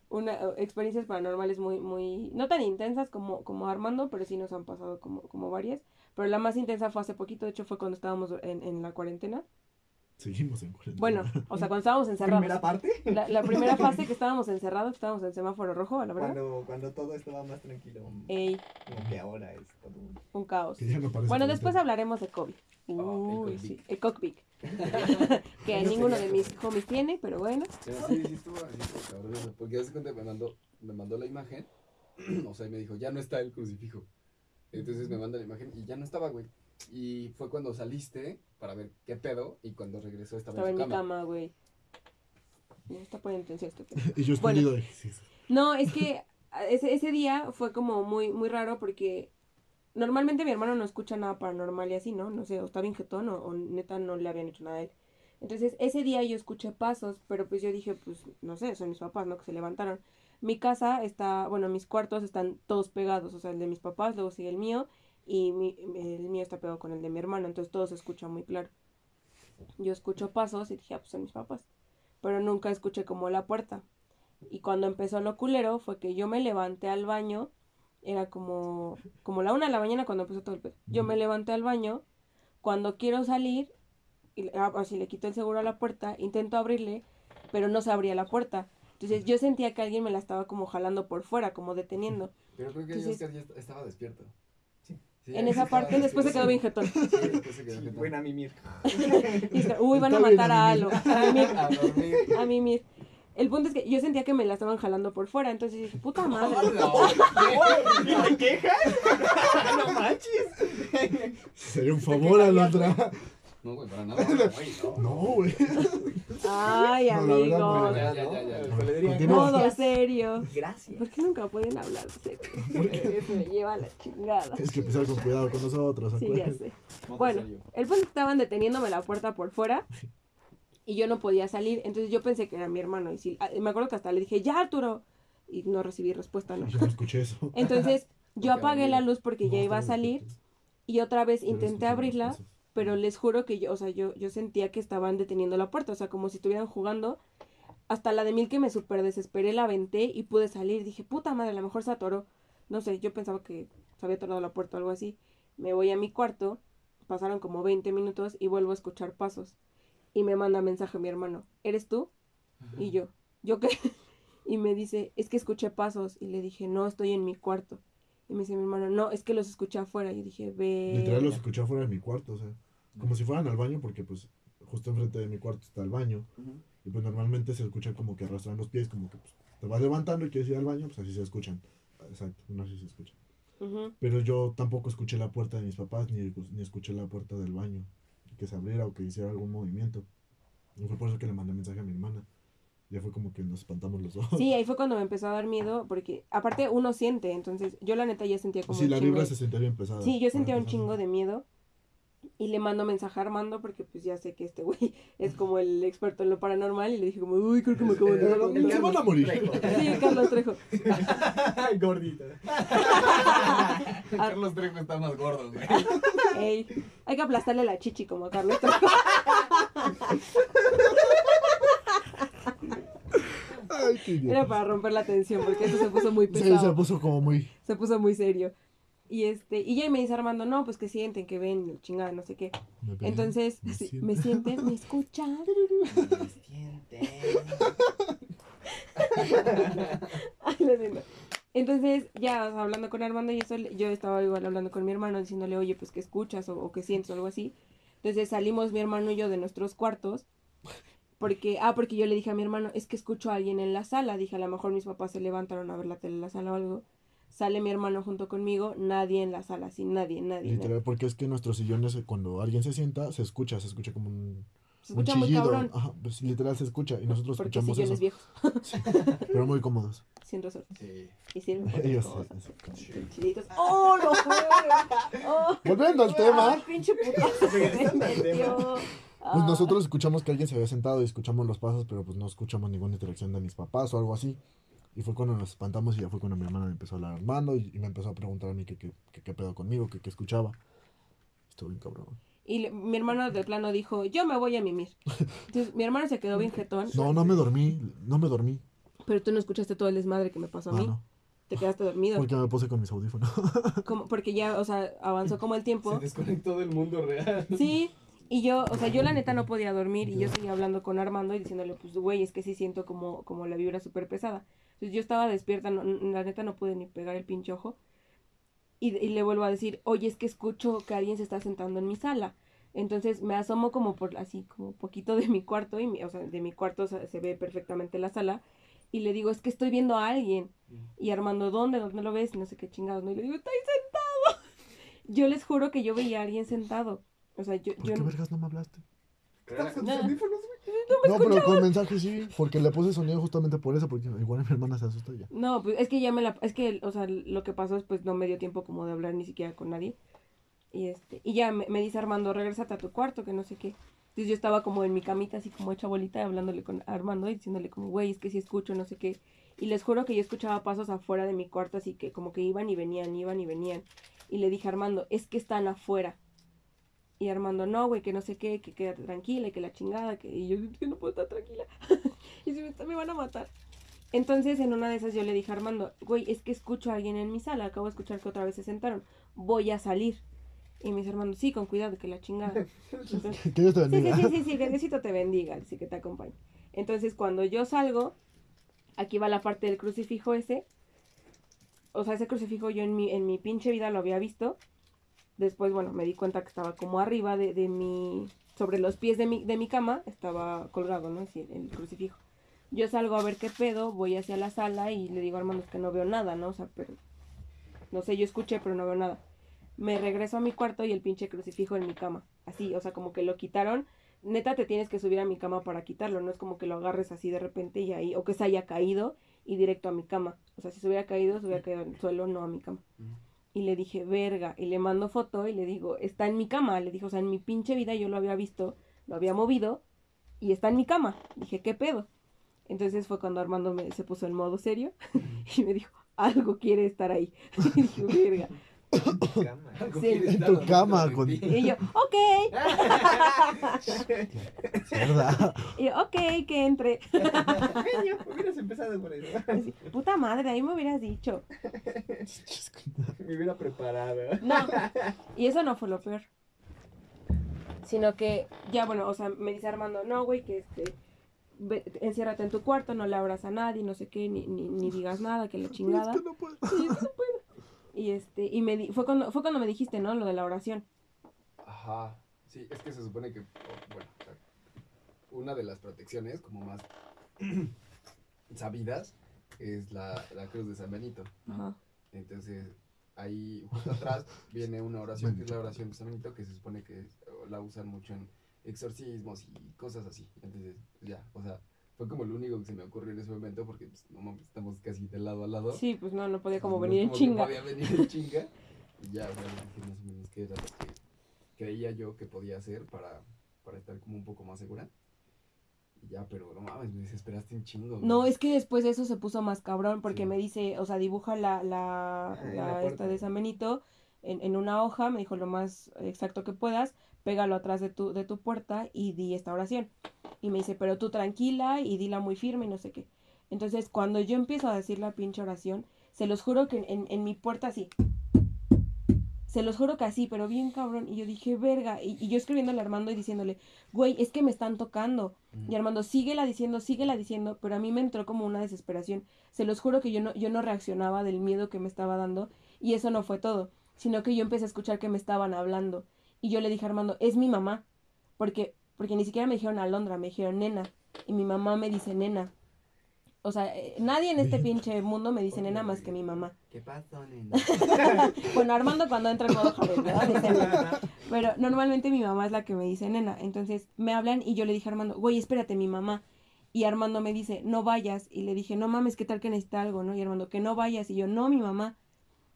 una, eh, experiencias paranormales muy, muy, no tan intensas como, como Armando, pero sí nos han pasado como, como varias. Pero la más intensa fue hace poquito, de hecho fue cuando estábamos en, en la cuarentena. Seguimos en cuarentena. Bueno, o sea, cuando estábamos encerrados. Primera parte. La, la primera fase que estábamos encerrados, que estábamos en semáforo rojo, la verdad. Cuando, cuando todo estaba más tranquilo. Ey, Como que ahora es todo un- un caos. Que ya no parece Bueno, cuarentena. después hablaremos de COVID. el Uy, COVID. sí, el cockpit. que ninguno de mis homies tiene, pero bueno. Pero sí, sí estuvo, cabrón Porque hace cuenta que me mandó, me mandó la imagen. O sea, y me dijo, ya no está el crucifijo. Entonces me manda la imagen y ya no estaba, güey. Y fue cuando saliste para ver qué pedo. Y cuando regresó estaba, Estaba en en mi su cama. cama, güey. Me está poniendo atención este pedo. Y yo escondido de... sí, sí. No, es que ese, ese día fue como muy, muy raro porque normalmente mi hermano no escucha nada paranormal y así, ¿no? No sé, o estaba injetón o, o neta no le habían hecho nada a él. Entonces, ese día yo escuché pasos, pero pues yo dije, pues, no sé, son mis papás, ¿no? Que se levantaron. Mi casa está, bueno, mis cuartos están todos pegados, o sea, el de mis papás, luego sigue el mío, y mi, el mío está pegado con el de mi hermano, entonces todo se escucha muy claro. Yo escucho pasos y dije, ah, pues son mis papás. Pero nunca escuché como la puerta. Y cuando empezó lo culero fue que yo me levanté al baño, era como, como la una de la mañana cuando empezó todo el pedo. Yo me levanté al baño, cuando quiero salir, y, ah, así le quito el seguro a la puerta, intento abrirle, pero no se abría la puerta. Entonces yo sentía que alguien me la estaba como jalando por fuera, como deteniendo. Pero creo que Entonces- est- estaba despierto. Sí. En esa parte después se quedó bien jetón. Sí, después se quedó Sí, jetón. buena mimir. Y dice, Uy, van a matar a a Alo. A mí, A dormir. a mismo. El punto es que yo sentía que me la estaban jalando por fuera, entonces dije, puta madre. No, ¿Te quejas? no manches. Sería un favor, Alondra. No, güey, para nada. güey, no. Güey. Ay, No, amigos. no. Ya, ya, ya, ya. Se le diría, Continúa. Modo serio. Gracias. ¿Por qué nunca pueden hablar serio? Eso me lleva a la chingada. Tienes que empezar con cuidado con nosotros, Sí, ya sé. Bueno, el punto es que estaban deteniéndome la puerta por fuera y yo no podía salir, entonces yo pensé que era mi hermano y sí, ah, me acuerdo que hasta le dije, ya Arturo, y no recibí respuesta, ¿no? Yo no escuché eso. Entonces yo apagué la luz porque No, ya iba a salir y otra vez intenté abrirla. Pero les juro que yo, o sea, yo, yo sentía que estaban deteniendo la puerta, o sea, como si estuvieran jugando. Hasta la de mil que me súper desesperé, la aventé y pude salir. Dije, puta madre, a lo mejor se atoró. No sé, yo pensaba que se había atorado la puerta o algo así. Me voy a mi cuarto, pasaron como 20 minutos y vuelvo a escuchar pasos. Y me manda mensaje mi hermano, ¿eres tú? Y yo, ¿yo qué? Y me dice, es que escuché pasos. Y le dije, no, estoy en mi cuarto. Y me dice mi hermano, no, es que los escuché afuera. Y dije, ve. Literal los escuché afuera de mi cuarto, o sea, como si fueran al baño, porque pues justo enfrente de mi cuarto está el baño. Ujú. Y pues normalmente se escucha como que arrastran los pies, como que pues, te vas levantando y quieres ir al baño, pues así se escuchan. Exacto, no así se escuchan. Ujú. Pero yo tampoco escuché la puerta de mis papás, ni, ni escuché la puerta del baño, que se abriera o que hiciera algún movimiento. Y fue por eso que le mandé mensaje a mi hermana. Ya fue como que nos espantamos los dos. Sí, ahí fue cuando me empezó a dar miedo, porque aparte uno siente, entonces yo la neta ya sentía como Sí, la vibra se sentía bien pesada. Sí, yo sentía un chingo de miedo y le mando mensaje a Armando porque pues ya sé que este güey es como el experto en lo paranormal y le dije como, uy, creo que me acabo de Eh, espantar". Se van a morir. Sí, Carlos Trejo. Gordito. Carlos Trejo está más gordo, güey. Ey, hay que aplastarle la chichi como a Carlos Trejo. Ay, qué idiota. Era para romper la tensión porque esto se puso muy Sí, pesado. se puso como muy. se puso muy serio. Y este, y ya me dice Armando, no, pues que sienten, que ven, chingada, no sé qué. me ven, Entonces, me me sienten, me escuchan. Ay, lo siento. Entonces, ya o sea, hablando con Armando y eso, yo estaba igual hablando con mi hermano, diciéndole, oye, pues que escuchas o, o que sientes o algo así. Entonces salimos mi hermano y yo de nuestros cuartos. Porque, ah, porque yo le dije a mi hermano, es que escucho a alguien en la sala. Dije, a lo mejor mis papás se levantaron a ver la tele en la sala o algo. Sale mi hermano junto conmigo, nadie en la sala, sin nadie, nadie. nadie. Literal, porque es que nuestros sillones, eh, cuando alguien se sienta, se escucha, se escucha como un, Se un escucha muy chillido. cabrón. Ajá, pues literal se escucha y nosotros Porque escuchamos sillones eso. viejos, Pero muy cómodos. sin resortes. Sí. Y sirven Ellos sí, Chilitos. ¡Oh, no fue! ¡Oh! Volviendo al tema. Pues Ah. nosotros escuchamos que alguien se había sentado y escuchamos los pasos, pero pues no escuchamos ninguna interacción de mis papás o algo así. Y fue cuando nos espantamos y ya fue cuando mi hermana me empezó a hablar Armando y, y me empezó a preguntar a mí qué qué qué- qué pedo conmigo, qué qué escuchaba. Estuvo bien cabrón. Y le- mi hermano de plano dijo, yo me voy a mimir. Entonces mi hermano se quedó bien jetón. No, no me dormí, no me dormí. Pero tú no escuchaste todo el desmadre que me pasó a Ah, mí. no, Te quedaste dormido. porque me puse con mis audífonos. Como, porque ya, o sea, avanzó como el Se tiempo. desconectó del mundo real. Sí. Y yo, o sea, yo la neta no podía dormir y yo seguía hablando con Armando y diciéndole, pues, güey, es que sí siento como, como la vibra súper pesada. Entonces yo estaba despierta, no- la neta no pude ni pegar el pinche ojo. Y, y le vuelvo a decir, oye, es que escucho que alguien se está sentando en mi sala. Entonces me asomo como por así, como poquito de mi cuarto, y mi- o sea, de mi cuarto se, se ve perfectamente la sala. Y le digo, es que estoy viendo a alguien. Y Armando, ¿dónde? ¿Dónde lo ves? No sé qué chingados, ¿no? Y le digo, ahí sentado. Yo les juro que yo veía a alguien sentado. O sea, yo, ¿Por yo qué no- vergas no me hablaste? ¿Estabas con tus Güey? No, pero con mensaje sí, porque le puse sonido justamente por eso, porque igual mi hermana se asusta ya. No, pues es que ya me la... Es que, o sea, lo que pasó es pues no me dio tiempo como de hablar ni siquiera con nadie. Y este... Y ya me, me dice Armando, regrésate a tu cuarto, que no sé qué. Entonces yo estaba como en mi camita, así como hecha bolita, hablándole con Armando y diciéndole como, güey, es que sí escucho, no sé qué. Y les juro que yo escuchaba pasos afuera de mi cuarto, así que como que iban y venían, iban y venían. Y le dije a Armando, es que están afuera. Y Armando, no, güey, que no sé qué, que quédate tranquila y que la chingada, que y yo "Es que no puedo estar tranquila. y si me, me van a matar. Entonces, en una de esas yo le dije a Armando, güey, es que escucho a alguien en mi sala, acabo de escuchar que otra vez se sentaron, voy a salir. Y me dice Armando, sí, con cuidado, que la chingada. Entonces, Que Dios te sí, sí, bendiga. sí, sí, sí, que Diosito te bendiga, así que te acompañe. Entonces, cuando yo salgo, aquí va la parte del crucifijo ese. O sea, ese crucifijo yo en mi, en mi pinche vida lo había visto. Después, bueno, me di cuenta que estaba como arriba de, de mi... Sobre los pies de mi, de mi cama estaba colgado, ¿no? El crucifijo. Yo salgo a ver qué pedo, voy hacia la sala y le digo a Armando "Es que no veo nada, ¿no? O sea, pero... No sé, yo escuché, pero no veo nada. Me regreso a mi cuarto y el pinche crucifijo en mi cama. Así, o sea, como que lo quitaron. Neta, te tienes que subir a mi cama para quitarlo. No es como que lo agarres así de repente y ahí... O que se haya caído y directo a mi cama. O sea, si se hubiera caído, se hubiera caído el suelo, no a mi cama. Y le dije, verga. Y le mando foto y le digo, está en mi cama. Le dijo, o sea, en mi pinche vida yo lo había visto, lo había movido y está en mi cama. Dije, ¿qué pedo? Entonces fue cuando Armando me, se puso en modo serio y me dijo, algo quiere estar ahí. y dije, verga. Cama. Sí. En tu cama, de con- ti. Y yo, ok. ¿Verdad? Y yo, ok, que entre. Genio, hubieras empezado por eso. Así, Puta madre, ahí me hubieras dicho. Me hubiera preparado. No. Y eso no fue lo peor. Sino que, ya bueno, o sea, me dice Armando, no, güey, que este, ve- enciérrate en tu cuarto, no le abras a nadie, no sé qué, ni, ni, ni digas nada, que la chingada. Es que no puedo. Y yo, "No puedo". Y este, y me di- fue cuando, fue cuando me dijiste, ¿no? Lo de la oración. Ajá. Sí, es que se supone que, oh, bueno, o sea, una de las protecciones como más sabidas es la, la cruz de San Benito. Ajá. Entonces, ahí justo atrás viene una oración, que es la oración de San Benito, que se supone que es- la usan mucho en exorcismos y cosas así. Entonces, ya, o sea, fue como lo único que se me ocurrió en ese momento, porque pues, no mames, estamos casi de lado a lado. Sí, pues no, no podía como No venir en chinga. podía venir en chinga. Y ya, o sea, dije más o menos qué era lo que creía yo que podía hacer para, para estar como un poco más segura. Y ya, pero no mames, me desesperaste un chingo. No, es que después de eso se puso más cabrón porque Sí. me dice, o sea, dibuja la, la, Ah, en la la esta de San Benito en, en una hoja, me dijo lo más exacto que puedas, pégalo atrás de tu, de tu puerta y di esta oración. Y me dice, pero tú tranquila y dila muy firme y no sé qué. Entonces, cuando yo empiezo a decir la pinche oración, se los juro que en, en, mi puerta así. Se los juro que así, pero bien cabrón. Y yo dije, verga. Y, y yo escribiéndole a Armando y diciéndole, güey, es que me están tocando. Y Armando, síguela diciendo, síguela diciendo, pero a mí me entró como una desesperación. Se los juro que yo no, yo no reaccionaba del miedo que me estaba dando. Y eso no fue todo, sino que yo empecé a escuchar que me estaban hablando. Y yo le dije a Armando, es mi mamá. Porque, porque ni siquiera me dijeron Alondra, me dijeron nena. Y mi mamá me dice nena. O sea, eh, nadie en este pinche mundo me dice nena más que mi mamá. ¿Qué pasó, nena? Bueno, Armando cuando entra en modo Jared, ¿verdad? Dice nena. Pero normalmente mi mamá es la que me dice nena. Entonces me hablan y yo le dije a Armando, güey, espérate, mi mamá. Y Armando me dice, no vayas. Y le dije, no mames, ¿qué tal que necesita algo, no? Y Armando, que no vayas. Y yo, no, mi mamá.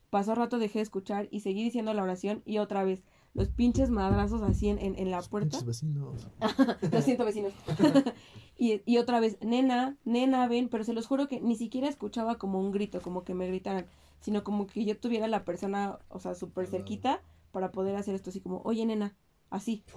Pasó rato, dejé de escuchar y seguí diciendo la oración. Y otra vez, los pinches madrazos así en, en, en la puerta. Pinches vecinos. Lo siento, vecinos. y, y otra vez, nena, nena, ven, pero se los juro que ni siquiera escuchaba como un grito, como que me gritaran, sino como que yo tuviera la persona, o sea, súper cerquita para poder hacer esto así como, oye, nena, así.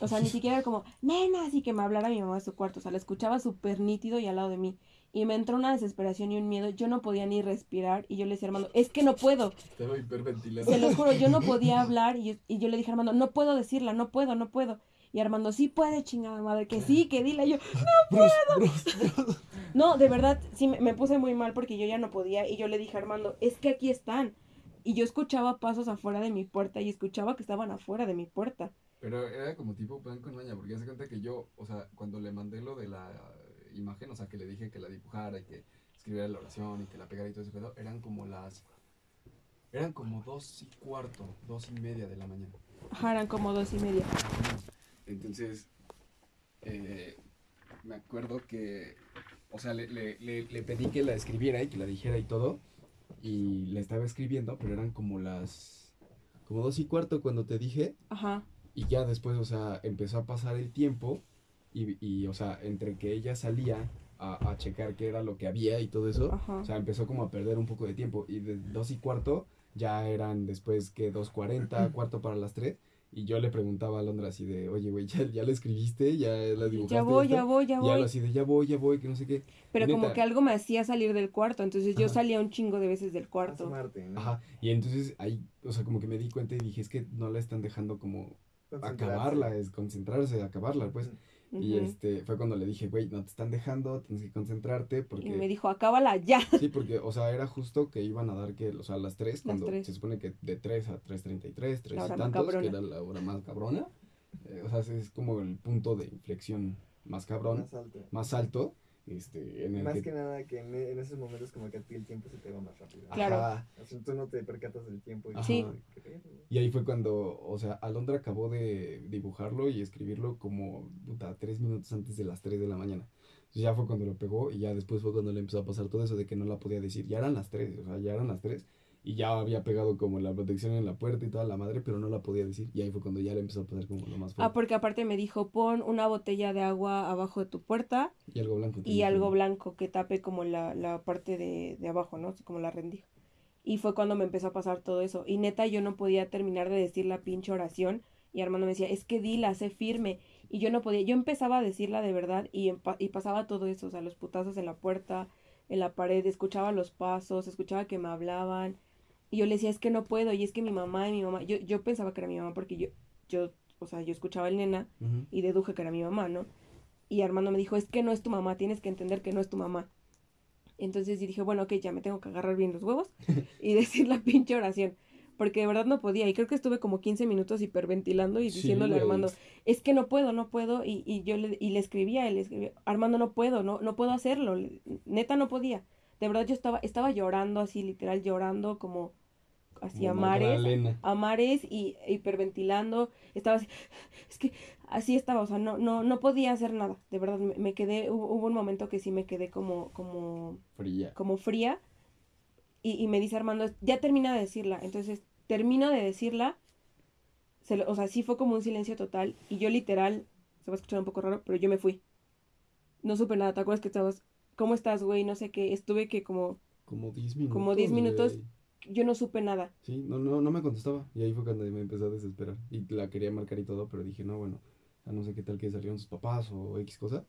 O sea, ni siquiera era como, nena, así que me hablara mi mamá de su cuarto, o sea, la escuchaba súper nítido y al lado de mí. Y me entró una desesperación y un miedo, yo no podía ni respirar y yo le decía a Armando, es que no puedo. Estaba hiperventilando. Se los juro, yo no podía hablar y yo, y yo le dije a Armando, no puedo decirla, no puedo, no puedo. Y Armando, sí puede, chingada madre, que sí, que dile. Y yo, bros, bros. no, de verdad, sí, me, me puse muy mal porque yo ya no podía. Y yo le dije a Armando, es que aquí están. Y yo escuchaba pasos afuera de mi puerta y escuchaba que estaban afuera de mi puerta. Pero era como tipo plan con maña, porque se cuenta que yo, o sea, cuando le mandé lo de la imagen, o sea, que le dije que la dibujara y que escribiera la oración y que la pegara y todo ese pedo, eran como las. Eran como dos y cuarto, dos y media de la mañana. Ajá, eran como dos y media. Entonces, eh, me acuerdo que, o sea, le, le, le, le pedí que la escribiera y que la dijera y todo, y la estaba escribiendo, pero eran como las, como dos y cuarto cuando te dije, Ajá. y ya después, o sea, empezó a pasar el tiempo, y, y o sea, entre que ella salía a, a checar qué era lo que había y todo eso, Ajá. o sea, empezó como a perder un poco de tiempo, y de dos y cuarto ya eran después que dos cuarenta, cuarto para las tres, y yo le preguntaba a Londra así de, oye, güey, ¿ya, ya la escribiste? ¿Ya la dibujaste? Ya voy, esta?" ya voy, ya Y algo voy. así de, ya voy, ya voy, que no sé qué. Pero como neta. que algo me hacía salir del cuarto, entonces yo Ajá. salía un chingo de veces del cuarto. Asomarte, ¿no? Ajá, y entonces ahí, o sea, como que me di cuenta y dije, es que no la están dejando como acabarla, es concentrarse, acabarla, pues. Y este, fue cuando le dije, güey, no te están dejando, tienes que concentrarte, porque... Y me dijo, acábala ya. Sí, porque, o sea, era justo que iban a dar que, o sea, a las 3, cuando tres. se supone que de 3 a 3.33, 3 La hora y tantos, que era la hora más cabrona. eh, o sea, es como el punto de inflexión más cabrón, Más alto. más alto, este, en el Más que... que nada que en, en esos momentos como que a ti el tiempo se te va más rápido. Claro. Ajá. O sea, tú no te percatas del tiempo. Y. Sí. Y ahí fue cuando, o sea, Alondra acabó de dibujarlo y escribirlo como, puta, tres minutos antes de las 3 de la mañana. Entonces ya fue cuando lo pegó y ya después fue cuando le empezó a pasar todo eso de que no la podía decir. Ya eran las 3, o sea, ya eran las 3 y ya había pegado como la protección en la puerta y toda la madre, pero no la podía decir. Y ahí fue cuando ya le empezó a pasar como lo más Ah, fuerte. porque aparte me dijo, pon una botella de agua abajo de tu puerta Y algo blanco. y algo blanco que tape como la, la parte de, de abajo, ¿no? Como la rendija. Y fue cuando me empezó a pasar todo eso. Y neta, yo no podía terminar de decir la pinche oración. Y Armando me decía, es que dila, sé firme. Y yo no podía. Yo empezaba a decirla de verdad y, y pasaba todo eso. O sea, los putazos en la puerta, en la pared. Escuchaba los pasos, escuchaba que me hablaban. Y yo le decía, es que no puedo. Y es que mi mamá y mi mamá. Yo, yo pensaba que era mi mamá porque yo, yo, o sea, yo escuchaba el nena y deduje que era mi mamá, ¿no? Y Armando me dijo, es que no es tu mamá, tienes que entender que no es tu mamá. Entonces yo dije, bueno, ok, ya me tengo que agarrar bien los huevos y decir la pinche oración. Porque de verdad no podía. Y creo que estuve como 15 minutos hiperventilando y Sí, diciéndole a. Armando, es que no puedo, no puedo. Y, y yo le, y le escribía, él le escribía, Armando, no puedo, no, no puedo hacerlo. Neta, no podía. De verdad yo estaba, estaba llorando así, literal, llorando como así a Como mares a mares y hiperventilando, estaba así, es que así estaba, o sea, no, no, no podía hacer nada, de verdad, me, me quedé, hubo, hubo un momento que sí me quedé como, como, Fría. como fría, y, y me dice Armando, ya termina de decirla, entonces termino de decirla, se lo- o sea, sí fue como un silencio total, y yo literal, se va a escuchar un poco raro, pero yo me fui, no supe nada, ¿te acuerdas que estabas, cómo estás, güey? No sé qué, estuve que como, Como 10 minutos. Como 10 minutos. Yo no supe nada, Sí, no, no, no me contestaba. Y ahí fue cuando me empezó a desesperar. Y la quería marcar y todo, pero dije, no, bueno, a no sé qué tal que salieron sus papás o X cosa.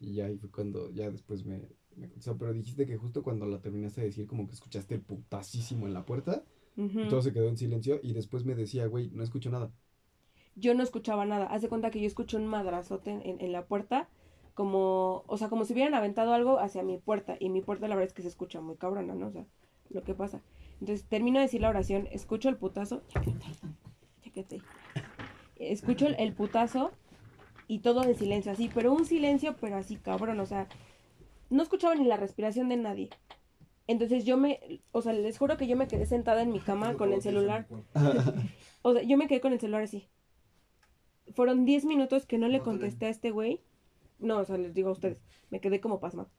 Y ya ahí fue cuando, ya después me, me contestó. Pero dijiste que justo cuando la terminaste de decir, como que escuchaste el putacísimo en la puerta. Y todo se quedó en silencio. Y después me decía, güey, no escucho nada. yo no escuchaba nada. Haz de cuenta que yo escucho un madrazote en, en- en la puerta, como, o sea, como si hubieran aventado algo hacia mi puerta. Y mi puerta la verdad es que se escucha muy cabrona, ¿no? O sea, lo que pasa. Entonces termino de decir la oración, escucho el putazo. Chéquete, chéquete. Escucho el, el putazo y todo en silencio, así, pero un silencio, pero así cabrón, o sea, no escuchaba ni la respiración de nadie. Entonces yo me, o sea, les juro que yo me quedé sentada en mi cama con el celular. O sea, yo me quedé con el celular así. Fueron 10 minutos que no le contesté a este güey. No, o sea, les digo a ustedes, me quedé como pasmado.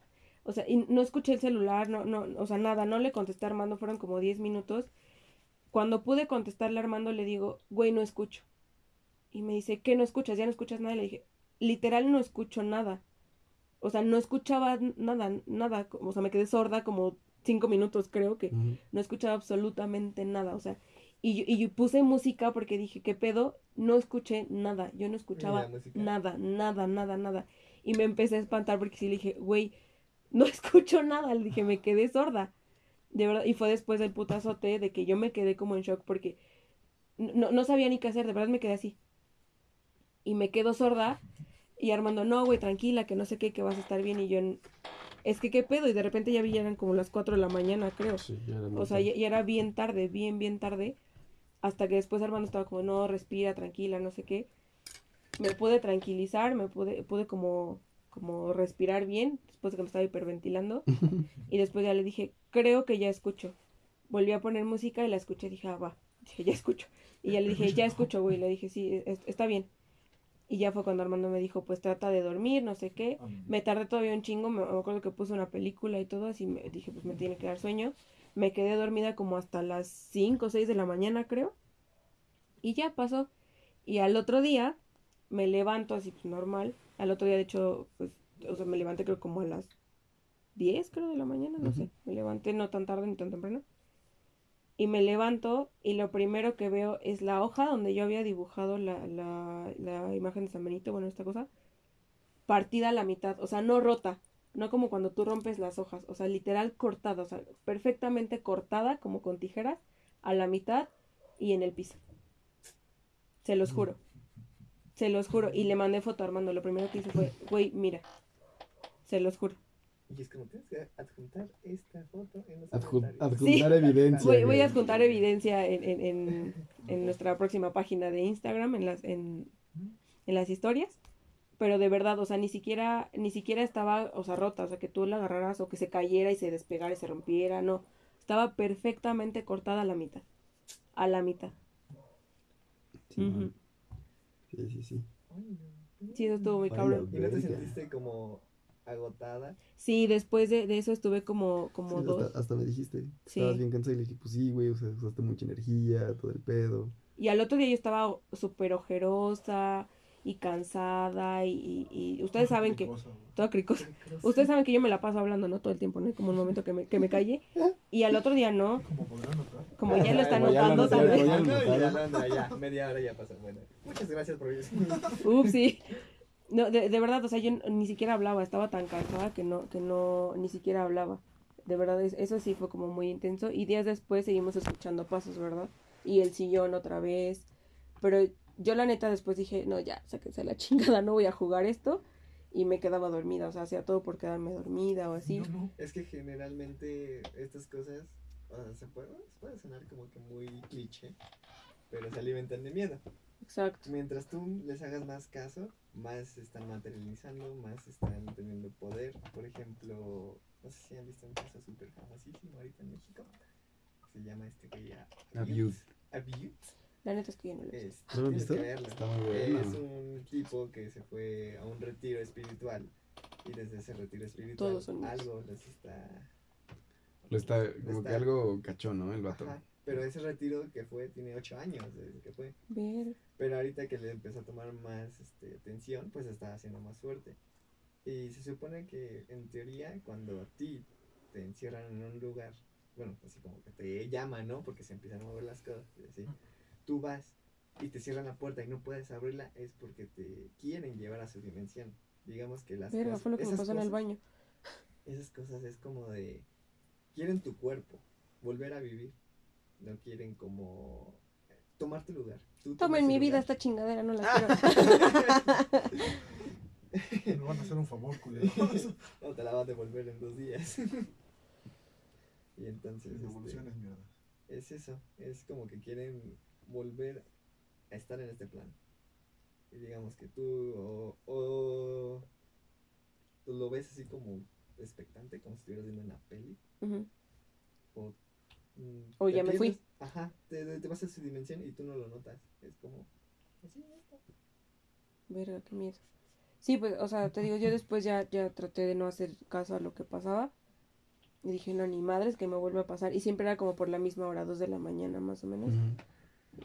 O sea, y no escuché el celular, no, no, o sea, nada, no le contesté a Armando, fueron como 10 minutos. Cuando pude contestarle a Armando, le digo, güey, no escucho. Y me dice, ¿qué no escuchas? ¿Ya no escuchas nada? Y le dije, literal no escucho nada. O sea, no escuchaba nada, nada. O sea, me quedé sorda como 5 minutos, creo que no escuchaba absolutamente nada, o sea, y yo, y yo puse música porque dije, ¿qué pedo? No escuché nada, yo no escuchaba nada, nada, nada, nada. Y me empecé a espantar porque sí le dije, güey, no escucho nada, le dije, me quedé sorda. De verdad, y fue después del putazote de que yo me quedé como en shock porque no, no sabía ni qué hacer, de verdad me quedé así. y me quedo sorda. Y Armando, no, güey, tranquila, que no sé qué, que vas a estar bien. Y yo, es que qué pedo. Y de repente ya vi, ya eran como las 4 de la mañana, creo. Sí, ya era O sea, ya, ya era bien tarde, bien, bien tarde. Hasta que después Armando estaba como, no, respira, tranquila, no sé qué. Me pude tranquilizar, me pude, pude como, como respirar bien, después de que me estaba hiperventilando. y después ya le dije, creo que ya escucho. Volví a poner música y la escuché, dije, ah, va. Dije, ya escucho. Y ya le dije, ya escucho, güey. Le dije, sí, es- está bien. Y ya fue cuando Armando me dijo, pues trata de dormir, no sé qué. Me tardé todavía un chingo, me, me acuerdo que puse una película y todo, así me dije, pues me tiene que dar sueño. Me quedé dormida como hasta las 5 o 6 de la mañana, creo. Y ya pasó. Y al otro día me levanto así pues normal. Al otro día, de hecho, pues, o sea, me levanté creo como a las 10, creo, de la mañana, no sé. Me levanté no tan tarde ni tan temprano. Y me levanto y lo primero que veo es la hoja donde yo había dibujado la, la, la imagen de San Benito, bueno, esta cosa, partida a la mitad, o sea, no rota, no como cuando tú rompes las hojas, o sea, literal cortada, o sea, perfectamente cortada como con tijeras a la mitad y en el piso. Se los juro. Se los juro. Y le mandé foto a Armando. Lo primero que hice fue, güey, mira. Se los juro. Y es como tienes que adjuntar esta foto en los Adju- comentarios. adjuntar evidencia. Voy, a adjuntar evidencia en, en, en, en nuestra próxima página de Instagram, en las, en, en las historias. Pero de verdad, o sea, ni siquiera, ni siquiera estaba, o sea, rota, o sea, que tú la agarraras o que se cayera y se despegara y se rompiera, no. Estaba perfectamente cortada a la mitad. A la mitad. Sí. Sí, sí, sí. Sí, eso estuvo muy cabrón. ¿Y no te sentiste como agotada? Sí, después de, de eso estuve como, como Sí, dos. hasta, hasta me dijiste. Sí. Estabas bien cansado y le dije, pues sí, güey, o sea, usaste mucha energía, todo el pedo. Y al otro día yo estaba súper ojerosa y cansada y, y- y ustedes saben que... Toda cricosa. Ustedes saben que yo me la paso hablando, ¿no? Todo el tiempo, ¿no? Hay Como un momento que me, que me calle. Y al otro día no. Como ya lo están notando también. ya media hora ya pasó. Bueno, muchas gracias por eso. Ups, sí. No, de, de verdad, o sea, yo ni siquiera hablaba. Estaba tan cansada que no, que no, ni siquiera hablaba. De verdad, es- eso sí fue como muy intenso. Y días después seguimos escuchando pasos, ¿verdad? Y el sillón otra vez. Pero yo la neta después dije, no, ya, sáquense la chingada, no voy a jugar esto. Y me quedaba dormida, o sea, hacía todo por quedarme dormida o así. No, no. Es que generalmente estas cosas, o sea, se puede, puede sonar como que muy cliché, pero se alimentan de miedo. Exacto. Mientras tú les hagas más caso, más se están materializando, más están teniendo poder. Por ejemplo, no sé si han visto un caso súper famosísimo ahorita en México. Se llama este que ya... Abuse. Abuse. La neta es que yo no lo he Es, ¿No lo has tienes visto? que verlo. Está muy bueno. Es un tipo que se fue a un retiro espiritual y desde ese retiro espiritual Todos son míos. algo les está... Lo está, como Está- que algo cachó, ¿no? El vato. Ajá, pero ese retiro que fue tiene ocho años desde que fue. Ver. Pero ahorita que le empezó a tomar más este, atención, pues está haciendo más fuerte. Y se supone que en teoría cuando a ti te encierran en un lugar, bueno, así como que te llaman, ¿no? Porque se empiezan a mover las cosas, y así. Tú vas y te cierran la puerta y no puedes abrirla, es porque te quieren llevar a su dimensión. Digamos que las cosas- fue lo que me esas pasó en el cosas- baño. Esas cosas es como de, quieren tu cuerpo, volver a vivir. No quieren como tomar tu lugar. Tú Tomen mi vida esta chingadera, no la quiero. Me van a hacer un favor, culeros. No te la vas a devolver en dos días. y entonces este, mierda. es eso, es como que quieren volver a estar en este plan. Y digamos que tú o, o tú lo ves así como expectante, como si estuvieras viendo una peli. O, mm, O ya me fui. Ajá, te, te vas a su dimensión y tú no lo notas. Es como... Así, está. Verga, qué miedo. Sí, pues, o sea, te digo, yo después ya, ya traté de no hacer caso a lo que pasaba. Y dije, no, ni madres que me vuelva a pasar. Y siempre era como por la misma hora, dos de la mañana más o menos. Ujú.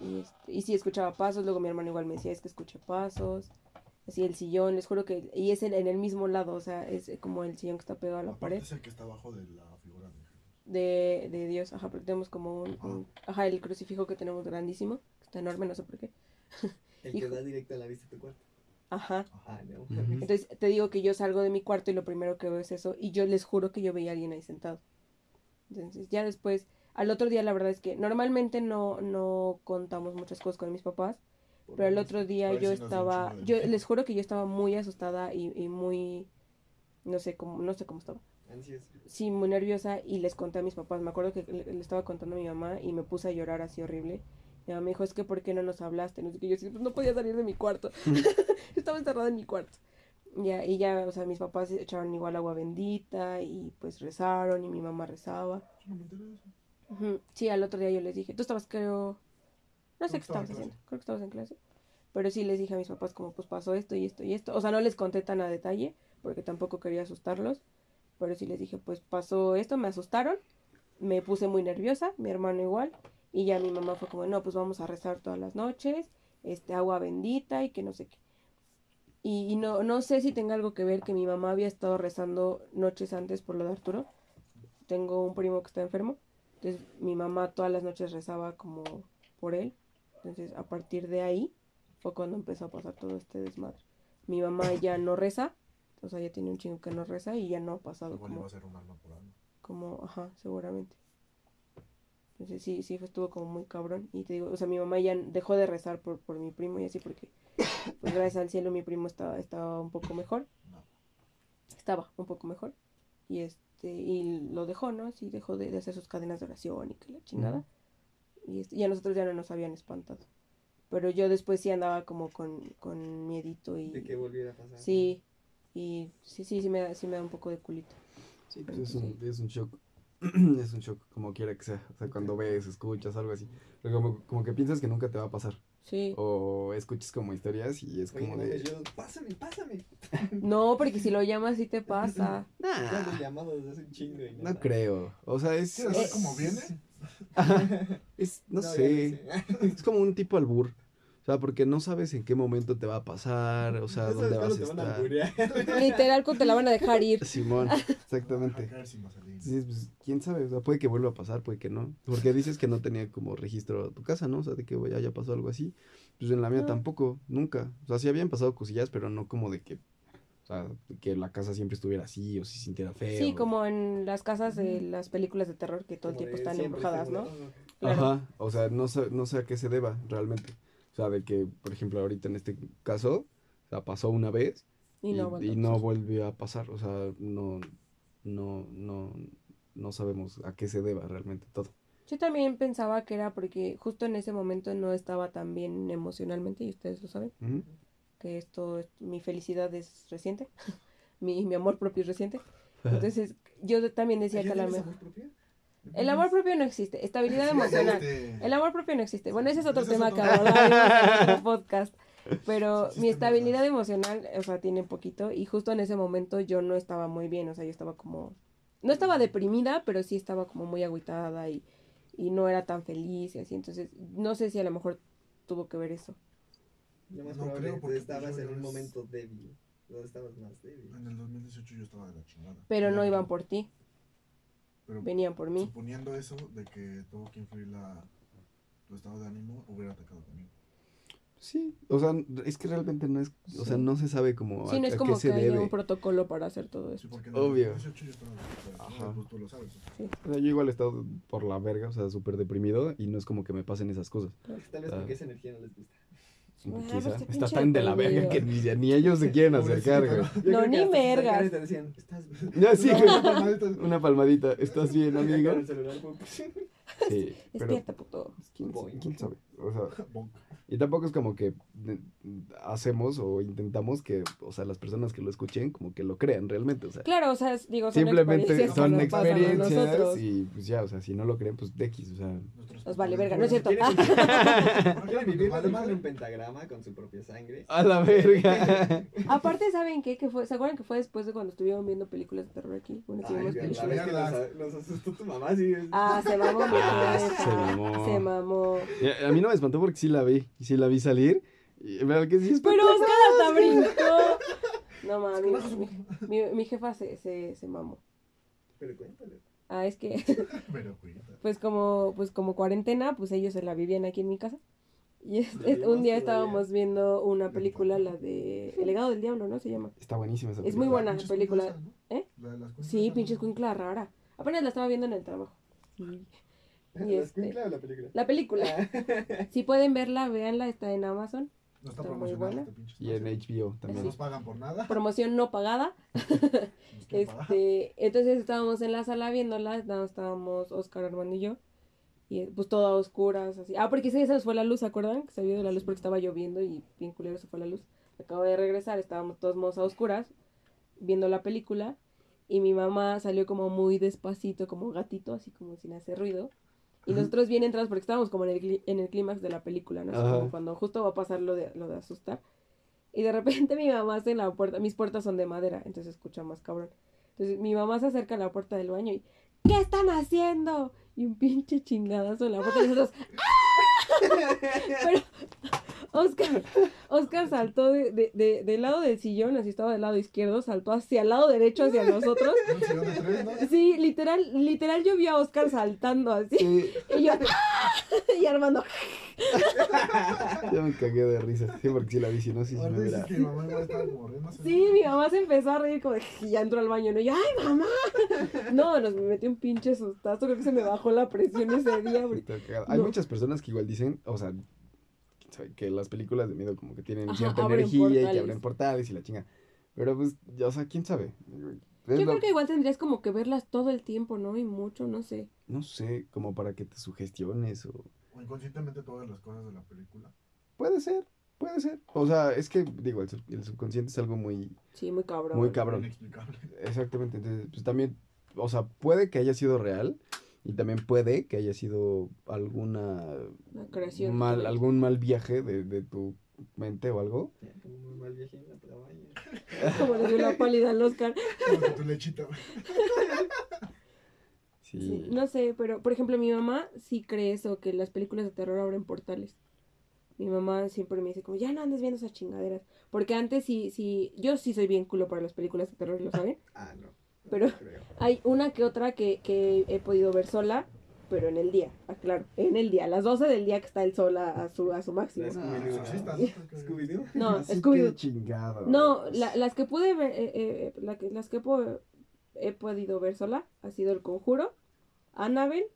Y, este, y sí, escuchaba pasos. Luego mi hermano igual me decía, es que escuché pasos. Así el sillón, les juro que... Y es en, en el mismo lado, o sea, es como el sillón que está pegado a la Aparte pared. es el que está abajo de la figura de Jesús. de, de Dios, ajá, porque tenemos como un, un- ajá, el crucifijo que tenemos grandísimo, que está enorme, no sé por qué, El que da directo a la vista de tu cuarto. ajá, Ah, no. Entonces te digo que yo salgo de mi cuarto y lo primero que veo es eso, y yo les juro que yo veía a alguien ahí sentado, entonces ya después, al otro día la verdad es que normalmente no, no contamos muchas cosas con mis papás, Por Pero el otro día yo sí estaba, yo les juro que yo estaba muy asustada y, y muy, no sé cómo, no sé cómo estaba. Sí, muy nerviosa y les conté a mis papás. Me acuerdo que le, le estaba contando a mi mamá y me puse a llorar así horrible. Mi mamá me dijo, es que ¿por qué no nos hablaste? No sé qué. Yo sí, pues no podía salir de mi cuarto. estaba encerrada en mi cuarto. Ya, y ya, o sea, mis papás echaron igual agua bendita y pues rezaron y mi mamá rezaba. Yo no me Sí, al otro día yo les dije, tú estabas, creo, no sé qué estabas haciendo, creo que estabas en clase. Pero sí les dije a mis papás como pues pasó esto y esto y esto. O sea, no les conté tan a detalle porque tampoco quería asustarlos. Pero sí les dije, pues pasó esto, me asustaron, me puse muy nerviosa, mi hermano igual. Y ya mi mamá fue como, no, pues vamos a rezar todas las noches, este agua bendita y que no sé qué. Y, y no, no sé si tenga algo que ver que mi mamá había estado rezando noches antes por lo de Arturo. Tengo un primo que está enfermo. Entonces mi mamá todas las noches rezaba como por él. Entonces a partir de ahí fue cuando empezó a pasar todo este desmadre. Mi mamá ya no reza, o sea, ya tiene un chingo que no reza y ya no ha pasado Igual iba como, a ser un alma por alma. como, ajá, seguramente. Entonces sí, sí, estuvo como muy cabrón. Y te digo, o sea, mi mamá ya dejó de rezar por, por mi primo y así porque, pues gracias al cielo mi primo estaba, estaba un poco mejor. No. Estaba un poco mejor. Y este, y lo dejó, ¿no? Así dejó de, de hacer sus cadenas de oración y que la chingada. Y, este, y a nosotros ya no nos habían espantado. Pero yo después sí andaba como con, con miedito y... De que volviera a pasar. Sí, y sí, sí, sí me, da, sí me da un poco de culito. Sí, pues es un, Sí. es un shock. es un shock, como quiera que sea. O sea, cuando ves, escuchas, algo así. Pero como, como que piensas que nunca te va a pasar. Sí. O escuchas como historias y es Oye, como no, de. yo, pásame, pásame. No, porque si lo llamas sí te pasa. Ya Nah, los llamados hace un chingo y no creo. O sea, es. ¿Quieres ver es- cómo viene? es- no, sé. sé. Es como un tipo albur. O sea, porque no sabes en qué momento te va a pasar. O sea, No dónde vas a a estar. Literal, te la van a dejar ir. Simón, A exactamente. Sí, pues, quién sabe, o sea, puede que vuelva a pasar, puede que no. Porque dices que no tenía como registro tu casa, ¿no? O sea, de que ya haya pasado algo así. Pues en la mía No. tampoco, nunca. O sea, sí habían pasado cosillas, pero no como de que, o sea, que la casa siempre estuviera así o se sintiera feo. Sí, como en las casas de las películas de terror que todo el tiempo están embrujadas, ¿no? Claro. Ajá, o sea, no sé, no sé a qué se deba realmente. O sea, de que, por ejemplo, ahorita en este caso, o sea, pasó una vez Y no, y, volvió a pasar. O sea, no, no, no, no sabemos a qué se deba realmente todo. Yo también pensaba que era porque justo en ese momento no estaba tan bien emocionalmente, y ustedes lo saben, que esto, es- mi felicidad es reciente, mi, mi amor propio es reciente. Entonces, yo también decía ¿Ya que a tienes mejor... amor propio? El amor propio no existe, estabilidad emocional. El amor propio no existe. Bueno, ese es otro Ese es tema otro que tema. abordaremos en otro podcast. Pero Sí, sí, mi estabilidad emocional, o sea, tiene poquito. Y justo en ese momento yo no estaba muy bien. O sea, yo estaba como. No estaba deprimida, pero sí estaba como muy agüitada y, y no era tan feliz y así. Entonces, no sé si a lo mejor tuvo que ver eso. Lo más No probable creo, porque estabas yo en un momento débil. Donde estabas más débil. En el 2018 yo estaba de la chingada. Pero no iban por ti, pero venían por mí. Suponiendo eso, de que tuvo que influir la, tu estado de ánimo, hubiera atacado también. Sí, o sea, es que realmente no es, o sea, Sí. no se sabe cómo Sí, a, no es a como qué se que haya debe. un protocolo para hacer todo Sí, eso. porque el Obvio. 2018 yo estaba chingada, Ajá. pues tú lo sabes. O sea, yo igual he estado por la verga, o sea, súper deprimido y no es como que me pasen esas cosas. Tal vez Ah. porque esa energía no les gusta. Pues Quizá. este Está tan de la verga que ni, ni ellos se quieren acercar, güey. No, ni decían, ¿estás bien? Ya sí, No. Una palmadita. ¿Estás bien, amigo? Sí, pero Despierta, puto. ¿quién, Boing. quién sabe? O sea, y tampoco es como que de- hacemos o intentamos que, o sea, las personas que lo escuchen como que lo crean realmente, o sea. Claro, o sea, es- digo, son Simplemente experiencias que son nos pasan a experiencias nosotros. y pues ya, o sea, si no lo creen, pues de X, o sea. Nos vale verga, ¿no es cierto? ¿Quieren, vivir dibújenle madre. un pentagrama con su propia sangre. A la verga. Aparte, ¿saben qué? Que fue, ¿Se acuerdan que fue después de cuando estuvieron viendo películas de terror aquí? Bueno, que Ay, vimos la películas. vez que nos, nos asustó tu mamá, sí. Ah, se mamó Ah, jefa. Se mamó. Se mamó. Y A mí no me espantó porque sí la vi, y sí la vi salir. Y verdad que sí Pero Oscar hasta brincó. No mames, mi, mi, mi jefa se, se, se mamó. Pero cuéntale. Ah, es que, Pero cuida. pues como, pues como cuarentena, pues ellos se la vivían aquí en mi casa. Y es- un día todavía. estábamos viendo una película, la de El legado del diablo, ¿no? Se llama. Está buenísima esa Es muy película. buena Pinches película. cuinclas, ¿no? ¿Eh? La de las cuinclas Sí, pinches cuincla rara. Apenas la estaba viendo en el trabajo. Y- Y ¿La este, o la película? la película. Si pueden verla, véanla, está en Amazon. No está Está muy buena. este Y en. HBO No también. nos pagan por nada. Promoción no pagada. Este, entonces estábamos en la sala viéndola, estábamos, estábamos Oscar, Armando y yo. Y pues todo a oscuras, así. Ah, porque nos fue la luz, ¿se acuerdan? Que se había ido la luz porque estaba lloviendo y bien culero se fue la luz. Acabo de regresar, estábamos todos modos a oscuras viendo la película. Y mi mamá salió como muy despacito, como gatito, así como sin hacer ruido. Y nosotros bien entrados porque estábamos como en el, en el clímax de la película, ¿no? Como cuando justo va a pasar lo de, lo de asustar. Y de repente mi mamá hace la puerta, mis puertas son de madera, entonces escucha más cabrón. Entonces mi mamá se acerca a la puerta del baño y ¿qué están haciendo? Y un pinche chingadazo en la puerta y nosotros ¡Ah! Pero Oscar, Oscar saltó de, de, de- del lado del sillón, así estaba del lado izquierdo, saltó hacia el lado derecho hacia nosotros. Un sillón de tres, ¿no? Sí, literal, literal yo vi a Oscar saltando así. Sí, Y yo ¡ah! y Armando yo me cagué de risa. Sí, porque sí la vi, si no, sí, sí me hubiera... que mi mamá igual estaba como riendo. Sí, mi mamá se empezó a reír como de y ya entró al baño, ¿no? Y yo, ¡ay, mamá! No, nos metió un pinche sustazo, creo que se me bajó la presión ese día. porque-. Hay No. muchas personas que igual dicen, o sea, que las películas de miedo como que tienen Ajá, cierta energía y que abren portales y la chinga. Pero pues, ya, o sea, quién sabe. Es Yo lo- creo que igual tendrías como que verlas todo el tiempo, ¿no? Y mucho, no sé. No sé, como para que te sugestiones o... O inconscientemente todas las cosas de la película. Puede ser, puede ser. O sea, es que, digo, el, sub- el subconsciente es algo muy, Sí, muy cabrón. muy cabrón. Inexplicable. Exactamente, entonces, pues también, o sea, puede que haya sido real y también puede que haya sido alguna creación. mal, algún mal viaje de, de tu mente o algo. Como muy mal viaje en la playa. Como le dio la pálida al Oscar. Como tu lechita. Sí, no sé, pero por ejemplo, mi mamá sí cree eso, que las películas de terror abren portales. Mi mamá siempre me dice como, ya no andes viendo esas chingaderas. Porque antes sí, sí, yo sí soy bien culo para las películas de terror, ¿lo saben? Ah, no. Pero-. Hay una que otra que, que he podido ver sola, pero en el día, aclaro, en el día, a las 12 del día que está el sol a, a su, a su máximo. Ah, Scooby-Doo, ¿no? Scooby-Doo. Así chingado. No, la- las que pude ver, eh, eh, la que- las que po- he podido ver sola ha sido El Conjuro, Annabelle,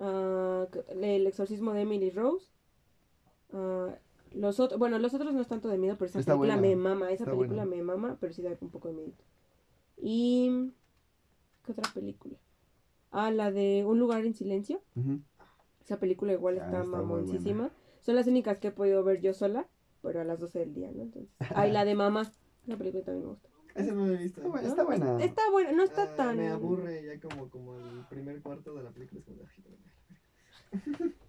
ah, que- El Exorcismo de Emily Rose. ah, los otros, bueno, los otros no es tanto de miedo, pero esa Está película buena, me mama, esa está película buena. me mama, pero sí da un poco de miedo. Y ¿qué otra película? Ah, la de Un lugar en silencio. Esa película igual Ah, está está mamoncísima. Son las únicas que he podido ver yo sola, pero a las 12 del día, ¿no? Entonces, ay, la de mamá. La película también me gusta. Ese no lo he visto. Está buena, ¿no? está buena. Está buena, no está Ah, tan. Me aburre ya como, como el primer cuarto de la película. Es como, de, "Ay,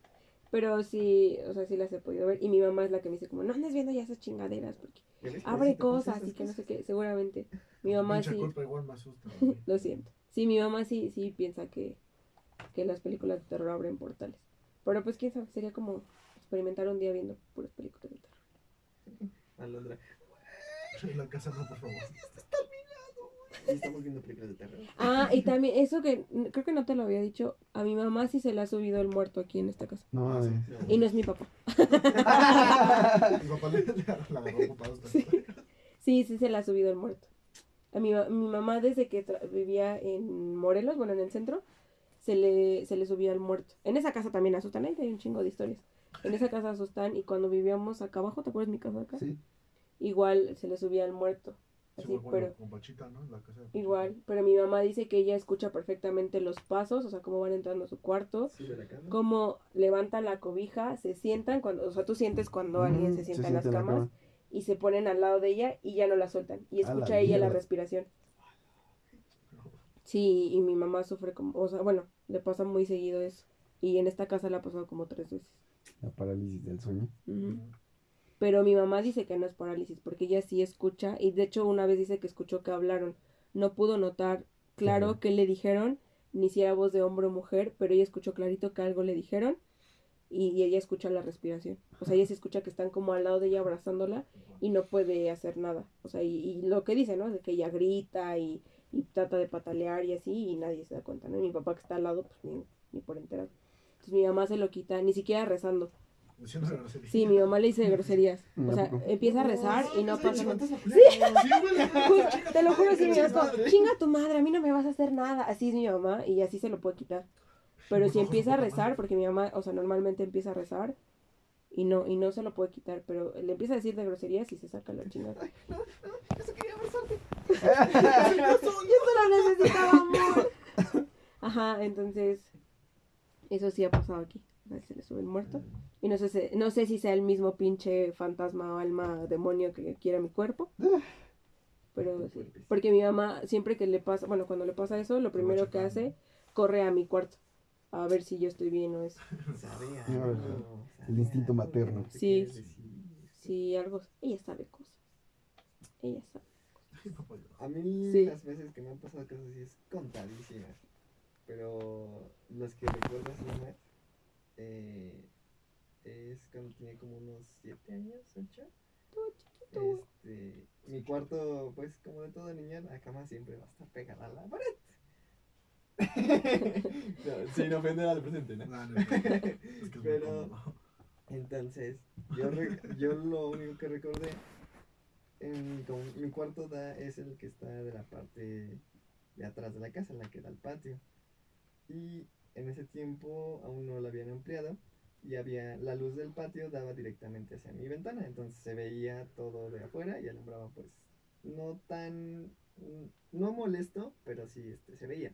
pero- sí, o sea, sí las he podido ver. Y mi mamá es la que me dice, como, no andes viendo ya esas chingaderas, porque abre cosas y que no sé qué. Seguramente. Mi mamá Pinche sí. culpa igual me asusta. Lo siento. Sí, mi mamá sí, sí piensa que, que las películas de terror abren portales. Pero pues quién sabe, sería como experimentar un día viendo puras películas de terror. Alondra. La casa no, por favor. Y estamos viendo películas de terror. Ah, y también eso que n- creo que no te lo había dicho, a mi mamá sí se le ha subido el muerto aquí en esta casa. No, sí. mames. Y no es mi papá. Mi papá le, agarró esta Sí, sí se le ha subido el muerto. A mi, mi mamá desde que vivía en Morelos, bueno, en el centro, se le, se le subía el muerto. En esa casa también asustan, ahí hay un chingo de historias. En esa casa asustan y cuando vivíamos acá abajo, ¿te acuerdas de mi casa acá? Sí. Igual se le subía el muerto. Sí, pero con Pachita, ¿no? En la casa de Pachita. igual. Pero mi mamá dice que ella escucha perfectamente los pasos, o sea, cómo van entrando a su cuarto, la cama. cómo levantan la cobija, se sientan, cuando, o sea, tú sientes cuando alguien se sienta en las camas y se ponen al lado de ella y ya no la sueltan. Y A la escucha ella la respiración. Sí, y mi mamá sufre como, o sea, bueno, le pasa muy seguido eso. Y en esta casa le ha pasado como tres veces. La parálisis del sueño. Pero mi mamá dice que no es parálisis, porque ella sí escucha, y de hecho una vez dice que escuchó que hablaron. No pudo notar claro Ujú. qué le dijeron, ni si era voz de hombre o mujer, pero ella escuchó clarito que algo le dijeron, y, y ella escucha la respiración. O sea, ella se escucha que están como al lado de ella abrazándola, y no puede hacer nada. O sea, y, y lo que dice, ¿no? De que ella grita y, y trata de patalear y así, y nadie se da cuenta, ¿no? Y mi papá que está al lado, pues ni, ni por enterado. Entonces mi mamá se lo quita, ni siquiera rezando. Sí, mi mamá le dice groserías. O ¿A sea, empieza a rezar y no pasa nada. Sí, Te lo juro, sí, mi mamá chinga tu madre, a mí no me vas a hacer nada. Así es mi mamá y así se lo puede quitar. Pero si empieza a rezar, porque mi mamá, o sea, normalmente empieza a rezar y no, y no se lo puede quitar, pero le empieza a decir de groserías y se saca la chingada. Eso quería abrazarte. Yo solo necesitaba amor. Ajá, entonces, eso sí ha pasado aquí. A veces se le sube el muerto. Y no sé, si- no sé si sea el mismo pinche fantasma o alma demonio que quiera mi cuerpo. Pero sí. Porque mi mamá, siempre que le pasa, bueno, cuando le pasa eso, lo primero que hace, corre a mi cuarto. A ver si yo estoy bien o eso. Sabía. Ah, algo, el instinto materno. Sí. Si algo, ella sabe cosas. Ella sabe. A mí Sí. las veces que me han pasado cosas así es contadísimas. Pero las que recuerdo así más eh, es cuando tenía como unos 7 años, 8. Todo chiquito. Este, mi cuarto, pues como de todo niño, la cama siempre va a estar pegada a la pared. no, sin ofender al presente, ¿no? No, no, no. Es que es muy Pero-. Entonces, yo, re- yo lo único que recordé, en, como mi cuarto da, es el que está de la parte de atrás de la casa, la que da al patio. Y en ese tiempo aún no lo habían ampliado y había la luz del patio daba directamente hacia mi ventana, entonces se veía todo de afuera y alumbraba pues no tan mm, no molesto, pero sí este se veía.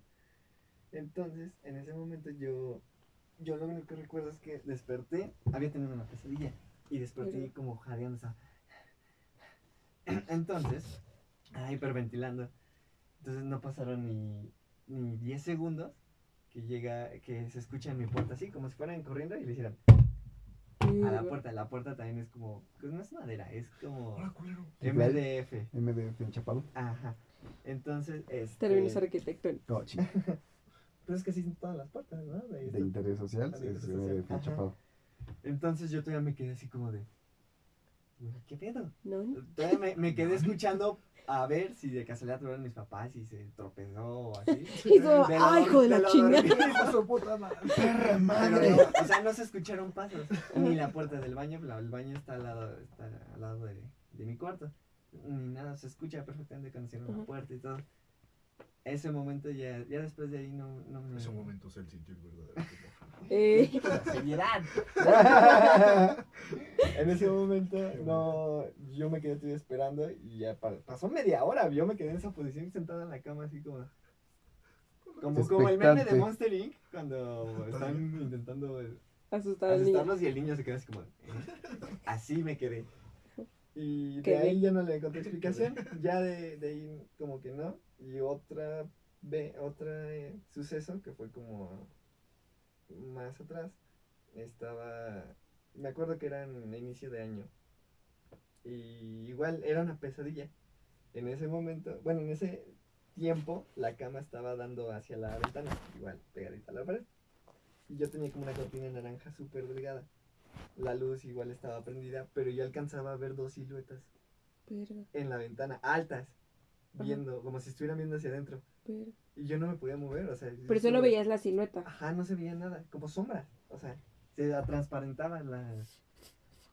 Entonces, en ese momento yo yo lo único que recuerdo es que desperté, había tenido una pesadilla y desperté como jadeando, o sea, entonces, ah, hiperventilando. Entonces no pasaron ni, ni 10 segundos que llega, que se escucha en mi puerta así, como si fueran corriendo y le hicieran a la puerta. La puerta también es como, pues no es madera, es como culero. MDF. MDF enchapado. Aja. Entonces, este... Términos arquitectónicos. Pues es que así son todas las puertas, ¿no? De de interés social De es. MDF Ajá. enchapado. Entonces yo todavía me quedé así como de... "Güey, ¿Qué pedo? ¿No? no. Todavía me, me quedé escuchando a ver si de casualidad tuvieron mis papás y se tropezó o así. Lo- ¡ay, hijo de la chingada! Su puta madre. ¡Perra Pero madre! o sea, no se escucharon pasos. Ni la puerta del baño, la- el baño está al lado, está al lado de, de mi cuarto. Ni nada, se escucha perfectamente cuando cierran la puerta y todo. Ese momento ya, ya después de ahí no, no me... Ese momento sintió el verdadero amor. Eh, Seriedad. en ese momento no, yo me quedé esperando y ya pa- pasó media hora. Yo me quedé en esa posición sentada en la cama así como... Como, como el meme de. Monster Inc. cuando están intentando asustar asustarlos y el niño se queda así como... ¿eh? Así me quedé. Y de ahí ya no le encontré explicación. Ya de, de ahí como que no. Y otra, ve, otra eh, suceso que fue como más atrás. Estaba... Me acuerdo que era en inicio de año. Y igual era una pesadilla. En ese momento, bueno, en ese tiempo la cama estaba dando hacia la ventana, igual pegadita a la pared. Y yo tenía como una cortina naranja súper delgada. La luz igual estaba prendida, pero yo alcanzaba a ver dos siluetas Verga, en la ventana, altas, Ajá. viendo, como si estuvieran viendo hacia adentro. Y yo no me podía mover, o sea. Pero solo solo- veías la silueta. Ajá, no se veía nada, como sombras. O sea, se transparentaban las.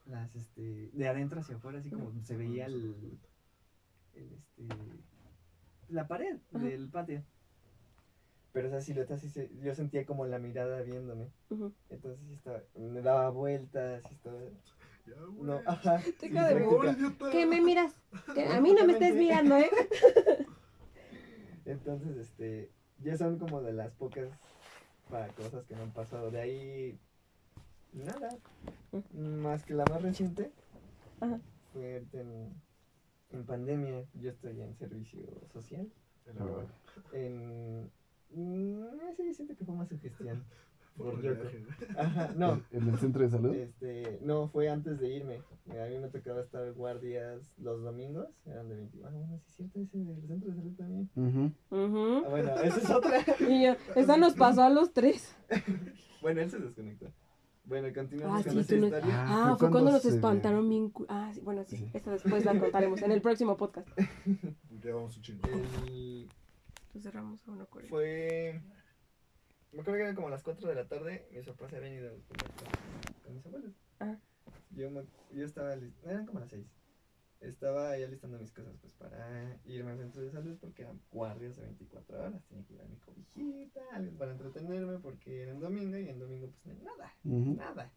Las, este. De adentro hacia afuera, así como se veía el. el este. La pared Ajá. del patio. Pero esa silueta sí se. Yo sentía como la mirada viéndome. Entonces sí estaba. Me daba vueltas y estaba. Ya. No, ajá. Deja de sí. ¿Qué me miras? A mí no me estés mirando, ¿eh? Entonces, este, ya son como de las pocas para cosas que me han pasado. De ahí, nada. Más que la más reciente, Ajá. fue en, en pandemia. Yo estoy en servicio social. En verdad. En. mm, sí, siento que fue más sugestión. Por Yoko. Ajá, no. ¿En el centro de salud? Este, no, fue antes de irme. A mí me tocaba estar guardias los domingos. Eran de 20. Ah, bueno, sí es cierto, ese del centro de salud también. Ujú. Ah, bueno, esa es otra. Y yo, esa nos pasó a los tres. Bueno, él se desconectó. Bueno, continuamos Ah, con sí, esta tú no- historia. Ah, Ah, fue cuando nos espantaron bien. cu- Ah, sí, bueno, sí. Sí. Esta después la contaremos en el próximo podcast. Ya vamos un chingo. El- Pues cerramos a 1.40. fue. Me acuerdo que eran como las 4 de la tarde. Mis papás se habían ido con, con mis abuelos. Ah. Yo, me- yo estaba. Eran como las 6. estaba ahí alistando mis cosas pues para irme al centro de salud porque eran guardias de 24 horas, tenía que ir a mi cobijita, algo para entretenerme porque era en domingo y en domingo pues no hay nada, nada.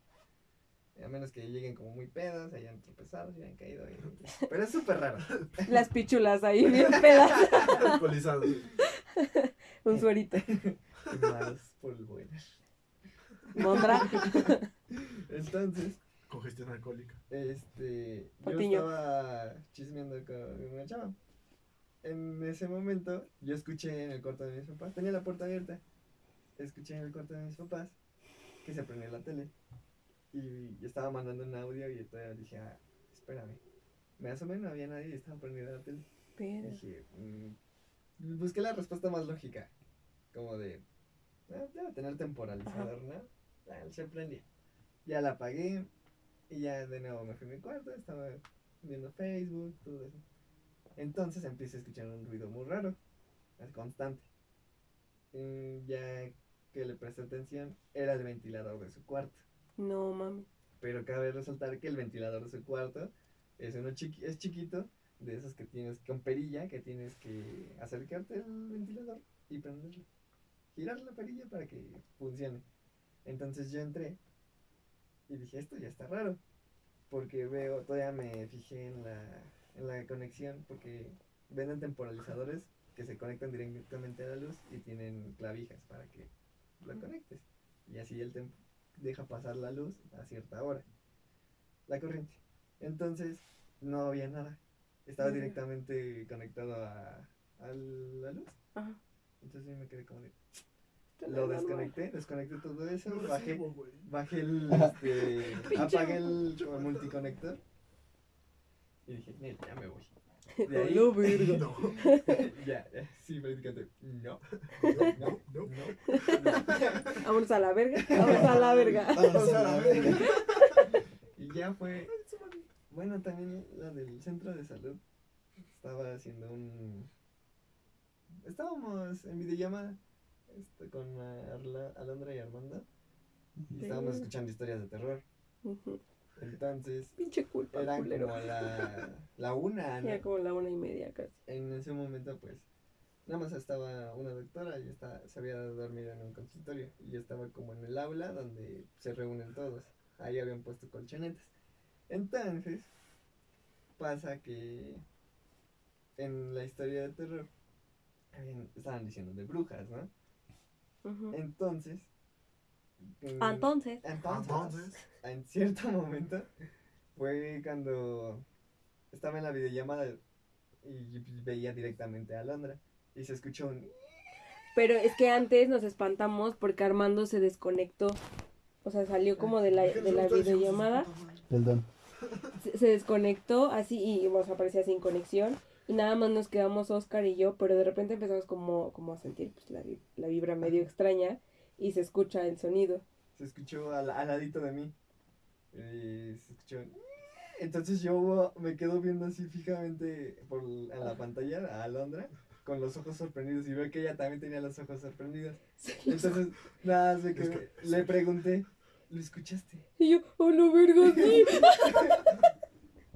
A menos que lleguen como muy pedos, hayan tropezado, se hayan caído. ahí. Pero es súper raro. Las pichulas ahí bien pedas. Alcoholizado. Un suerito. Más polvoides. Mondra. Entonces, Congestión alcohólica. este, yo estaba chismeando con una chava. En ese momento, yo escuché en el cuarto de mis papás, tenía la puerta abierta. Escuché en el cuarto de mis papás que se prendía la tele. Y yo estaba mandando un audio y entonces dije, ah, espérame. Me asomé, no había nadie y estaba prendida la tele. Pero- Dije, mm, busqué la respuesta más lógica. Como de, debe tener temporalizador, ¿no? Ah, se prendía. Ya la apagué y ya de nuevo me fui a mi cuarto, estaba viendo Facebook, todo eso. Entonces empiezo a escuchar un ruido muy raro, es constante. Mm, ya que le presté atención, era el ventilador de su cuarto. No mami. Pero cabe resaltar que el ventilador de su cuarto es uno chiqui es chiquito, de esos que tienes con perilla, que tienes que acercarte al ventilador y prenderlo. Girar la perilla para que funcione. Entonces yo entré y dije, esto ya está raro. Porque veo, todavía me fijé en la, en la conexión, porque venden temporalizadores que se conectan directamente a la luz y tienen clavijas para que lo conectes. Y así el tiempo deja pasar la luz a cierta hora. La corriente. Entonces, no había nada. Estaba directamente conectado a, a la luz. Ajá. Entonces yo me quedé como de... Lo desconecté, desconecté todo eso, No bajé, bajé el, este, apagué el, como el multiconector y dije, "Nel, ya me voy. De ahí, no. No, ya, ya, sí, prácticamente, no, no, no. no. Vámonos a la verga. Vamos a la verga. Vamos a la verga. Y ya fue, bueno, también la del centro de salud estaba haciendo un, estábamos en videollamada este, con Arla- Alondra y Armando y estábamos escuchando historias de terror. Entonces, Pinche culpa, eran culero. como la, la una, ¿no? Ya como la una y media casi. En ese momento, pues, nada más estaba una doctora y está, se había dormido en un consultorio. Y yo estaba como en el aula donde se reúnen todos. Ahí habían puesto colchonetas. Entonces, pasa que en la historia de terror habían- estaban diciendo de brujas, ¿no? Ujú. Entonces, en- Entonces. entonces, Entonces. en cierto momento fue cuando estaba en la videollamada y veía directamente a Londra y se escuchó un Pero es que antes nos espantamos porque Armando se desconectó. O sea, salió como de la, de la videollamada. Perdón. Se, se desconectó así y nos aparecía sin conexión. Y nada más nos quedamos Oscar y yo, pero de repente empezamos como, como a sentir pues, la, la vibra medio extraña y se escucha el sonido. se escuchó al, al ladito de mí y se escuchó entonces yo me quedo viendo así fijamente por en la pantalla a Alondra con los ojos sorprendidos y veo que ella también tenía los ojos sorprendidos entonces nada más me quedé- le pregunté ¿lo escuchaste? Y yo, oh no, verga, sí.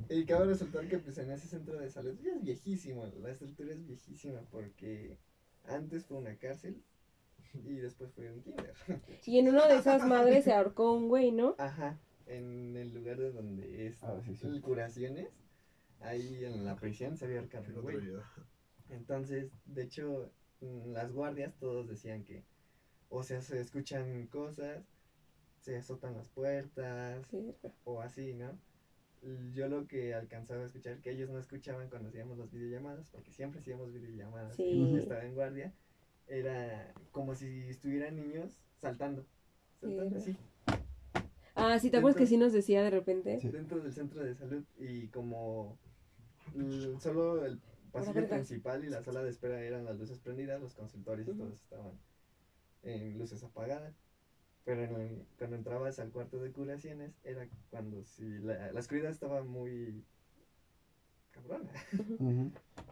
Y cabe resaltar que pues en ese centro de salud ya es viejísimo, la estructura es viejísima porque antes fue una cárcel y después fue un kinder. Y en una de esas madres se ahorcó un güey, ¿no? Ajá, en el lugar de donde es Ah, sí, sí. el curaciones, ahí en la prisión se había ahorcado un güey. Entonces, de hecho, mm, las guardias todos decían que o sea, se escuchan cosas, se azotan las puertas, Sí. o así, ¿no? Yo lo que alcanzaba a escuchar, que ellos no escuchaban cuando hacíamos las videollamadas, porque siempre hacíamos videollamadas Sí. y estaba en guardia, era como si estuvieran niños saltando, saltando Sí. así, Ah, sí, ¿te acuerdas que sí nos decía de repente? Sí. dentro del centro de salud y como solo el pasillo principal y la sala de espera eran las luces prendidas, los consultorios y Ujú. todos estaban en luces apagadas. Pero en el- cuando entrabas al cuarto de curaciones era cuando si la, la oscuridad estaba muy cabrona.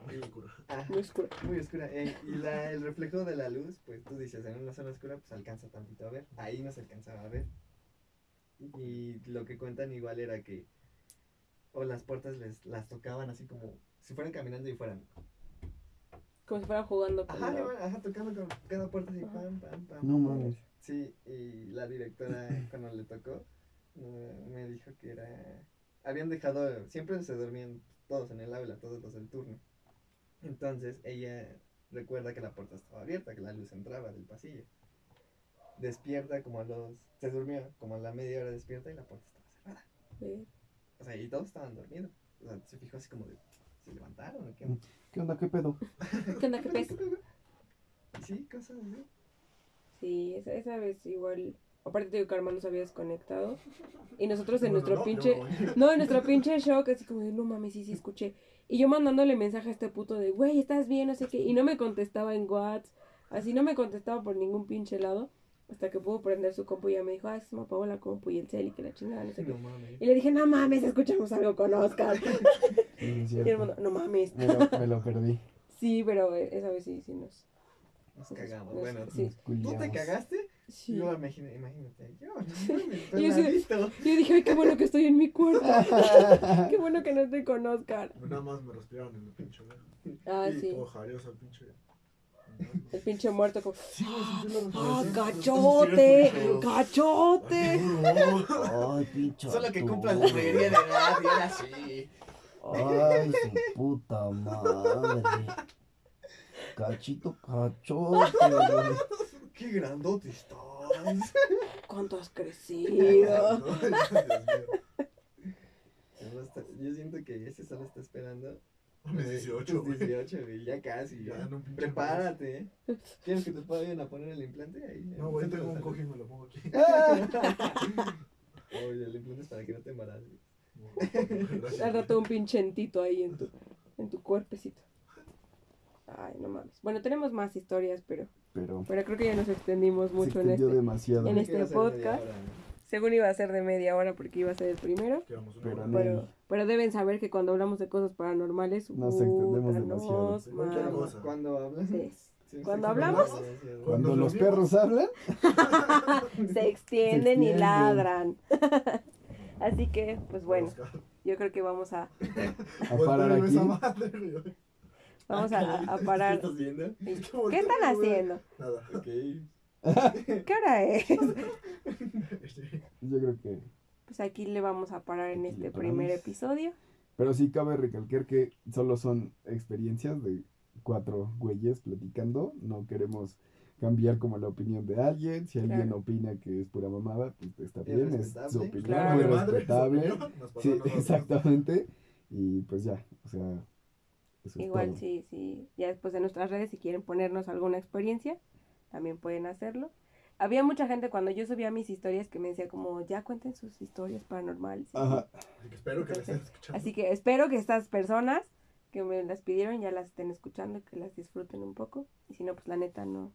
Muy oscura. Ah, Muy oscuro. muy oscura. eh, y la, el reflejo de la luz, pues tú dices, en una zona oscura, pues alcanza tantito a ver. Ahí no se alcanzaba a ver. Y lo que cuentan igual era que o las puertas les las tocaban así como si fueran caminando y fueran. Como si fueran jugando con Ajá, la- ajá, tocando con cada puerta así, Ajá. pam, pam, pam. No mames. Sí, y la directora cuando le tocó eh, me dijo que era... Habían dejado, siempre se dormían todos en el aula, todos los del turno. Entonces ella recuerda que la puerta estaba abierta, que la luz entraba del pasillo. Despierta como a los... Se durmió, como a la media hora despierta y la puerta estaba cerrada. Sí. O sea, y todos estaban dormidos. O sea, se fijó así como de... ¿Se levantaron o qué? ¿Qué onda? ¿Qué pedo? ¿Qué onda, qué pez? Y sí, cosas así. Sí, esa, esa vez igual. Aparte te digo que Armando se había desconectado. Y nosotros en Bueno, nuestro no, pinche. No, en nuestro pinche shock, así como de, no mames, sí, sí, escuché. Y yo mandándole mensaje a este puto de, güey, ¿estás bien? No sé qué. Y no me contestaba en WhatsApp. Así no me contestaba por ningún pinche lado. Hasta que pudo prender su compu y ya me dijo, ah, se me apagó la compu y el cel y que la chingada, no sé qué. No mames. Y le dije, no mames, escuchamos algo con Oscar. Sí, Y el mundo, no mames. Me lo, me lo perdí. Sí, pero eh, esa vez sí, sí nos. Nos cagamos. Bueno, sí. ¿tú te cagaste? Sí. Yo imagínate, imagínate. Yo, no Yo sé-. Yo dije, ay, qué bueno que estoy en mi cuarto. qué bueno que no estoy con Oscar. Nada más me respiraron en el pinche. Ah, Y sí. Todo el pinche. El pinche muerto como, Sí, ¡ah, cachote! ¡Cachote! Ay, pinche. Solo que cumplas la mayoría de edad y ahora sí. Ay, su puta madre. Cachito cachote, güey. Qué grandote estás. ¿Cuánto has crecido? Yo siento que ese solo está esperando. Mis eh, 18, tus güey. 18, güey. Ya casi. Ya pinche Prepárate, ¿eh? ¿Quieres que te vayan a poner el implante? Ahí, No, güey, tengo un cojín y me lo pongo aquí. Oye, el implante es para que no te embaraces. Al rato un pinchentito ahí en tu, en tu cuerpecito. Ay, no mames. Bueno, tenemos más historias, pero, Pero pero creo que ya nos extendimos se mucho en este. demasiado. en este podcast. hora, ¿no? Según iba a ser de media hora porque iba a ser el primero. Pero. Pero, pero deben saber que cuando hablamos de cosas paranormales, Nos extendemos demasiado. Cuando hablas. Sí. Sí, Cuando sí, hablamos. Cuando los perros hablan, Se extienden y extienden. ladran. Así que, pues bueno, yo creo que vamos a, a parar aquí. Vamos a, a ¿Qué parar. estás viendo? ¿Qué están haciendo? Nada. Ok. ¿Qué hora es? Este, Yo creo que. Pues aquí le vamos a parar en este primer episodio. Pero sí cabe recalcar que solo son experiencias de cuatro güeyes platicando. No queremos cambiar como la opinión de alguien. Si alguien Claro. opina que es pura mamada, pues está Es bien, es su opinión, Claro. muy respetable. Sí, exactamente. Y pues ya, o sea, eso Igual, sí, sí. Ya después de nuestras redes, si quieren ponernos alguna experiencia, también pueden hacerlo. Había mucha gente cuando yo subía mis historias que me decía como, ya cuenten sus historias paranormales. Ajá. Así que espero que la estén escuchando. Así que espero que estas personas que me las pidieron ya las estén escuchando y que las disfruten un poco. Y si no, pues la neta no,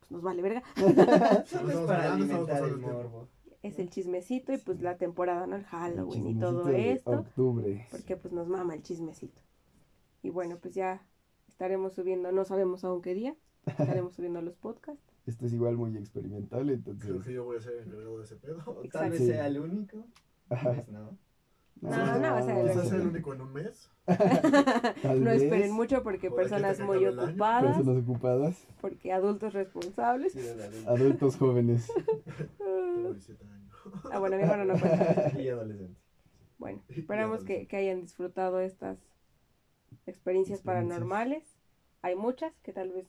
pues nos vale verga. Solo es para alimentar el morbo. Es chismecito y pues la temporada, ¿no? El Halloween y todo esto. Octubre. Porque pues nos mama el chismecito. Y bueno, pues ya estaremos subiendo, no sabemos aún qué día, estaremos subiendo los podcasts. Esto es igual muy experimental, entonces. Creo que yo voy a ser encargado de ese pedo. O tal vez Sí. sea el único. Pues no. No, no va a ser el único. sea el único en un mes. No vez, esperen mucho porque Por personas muy ocupadas, Personas ocupadas, porque adultos responsables. Sí, adultos jóvenes. Tengo 17 años. Ah, bueno, mi hermano no cuenta. Y adolescente. Bueno, Y esperamos que, que hayan disfrutado estas experiencias paranormales. Hay muchas que tal vez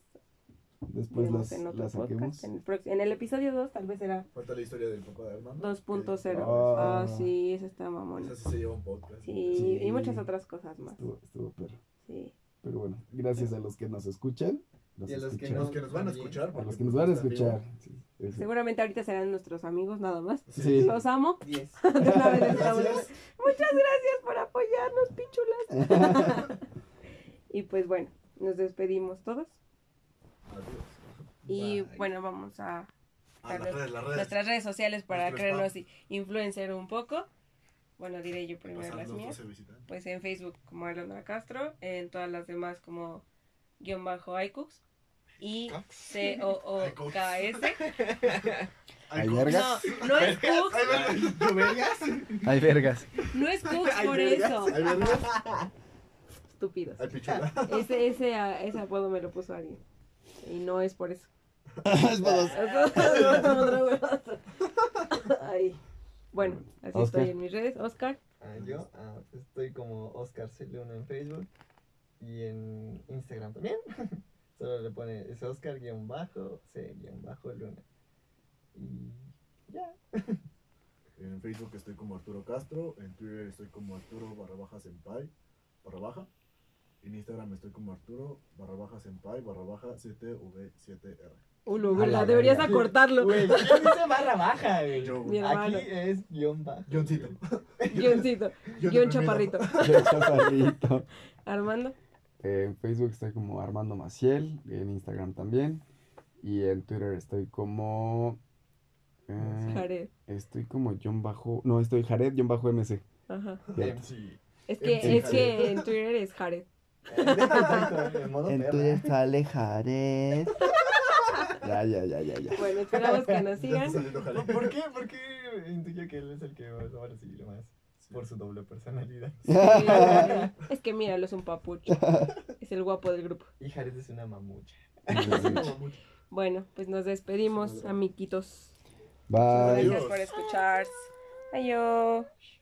Después las, en otro las podcast. En el, en el episodio 2 tal vez será Falta la historia del papá de Armando. 2.0. Ah. Ah, sí, eso está mamón. Esa sí se lleva un podcast. Sí, Sí. y muchas otras cosas más. Estuvo, estuvo perro. Sí. Pero bueno, gracias a los que nos escuchan. Los Y a los que. Los que nos van a escuchar. A los que nos pues van a escuchar. sí. Seguramente ahorita serán nuestros amigos nada más. Sí. Los amo. 10. De una vez. Muchas gracias por apoyarnos, pichulas. y pues bueno, nos despedimos todos. Adiós. Y Bye. bueno, vamos a A las redes, las redes. nuestras redes sociales para creernos y influencer un poco. Bueno, diré yo primero las mías. 12 visitantes. Pues en Facebook como Alondra Castro, en todas las demás como guion bajo iCooks. I C O O K S. ¿Hay vergas? No, no es Cooks, ¿Tú vergas? Hay vergas. no es Cooks Ay, por vergas. eso. Estúpidos. ¿Hay pichula? Ese, ese, a- ese apodo me lo puso alguien. Y no es por eso. Es. Ay. Bueno, así Oscar. estoy en mis redes. Oscar. Ah, yo ah, estoy como Oscar C. Luna en Facebook y en Instagram también. Solo le pone es Oscar guion bajo C guion bajo Luna. Y ya. En Facebook estoy como Arturo Castro, en Twitter estoy como Arturo barra baja senpai, barra baja. En Instagram estoy como Arturo barra baja senpai, barra baja CTV7R. Ulo, A güey, la deberías verga. acortarlo. Güey, ¿quién dice barra baja, güey? Yo, Mi güey. hermano. Aquí es guion bajo. Guioncito. Guioncito. Guión Guión chaparrito. Armando. Eh, En Facebook estoy como Armando Maciel, en Instagram también. Y en Twitter estoy como. eh, Jared. estoy como John Bajo. No, estoy Jared John Bajo MC. Ajá. MC. Es que, Sí, es que en Twitter es Jared. Exacto, en modo perra. sale Jared. Ya, ya, ya, ya, ya. Bueno, esperamos que nos sigan. ¿Por qué? ¿Por qué intuyo que él es el que lo va a recibir más? Por su doble personalidad. Sí, es que míralo, es un papucho. Es el guapo del grupo. Y Jared es una mamucha. Bueno, pues nos despedimos, amiguitos. Bye. Gracias por escuchar. Adiós.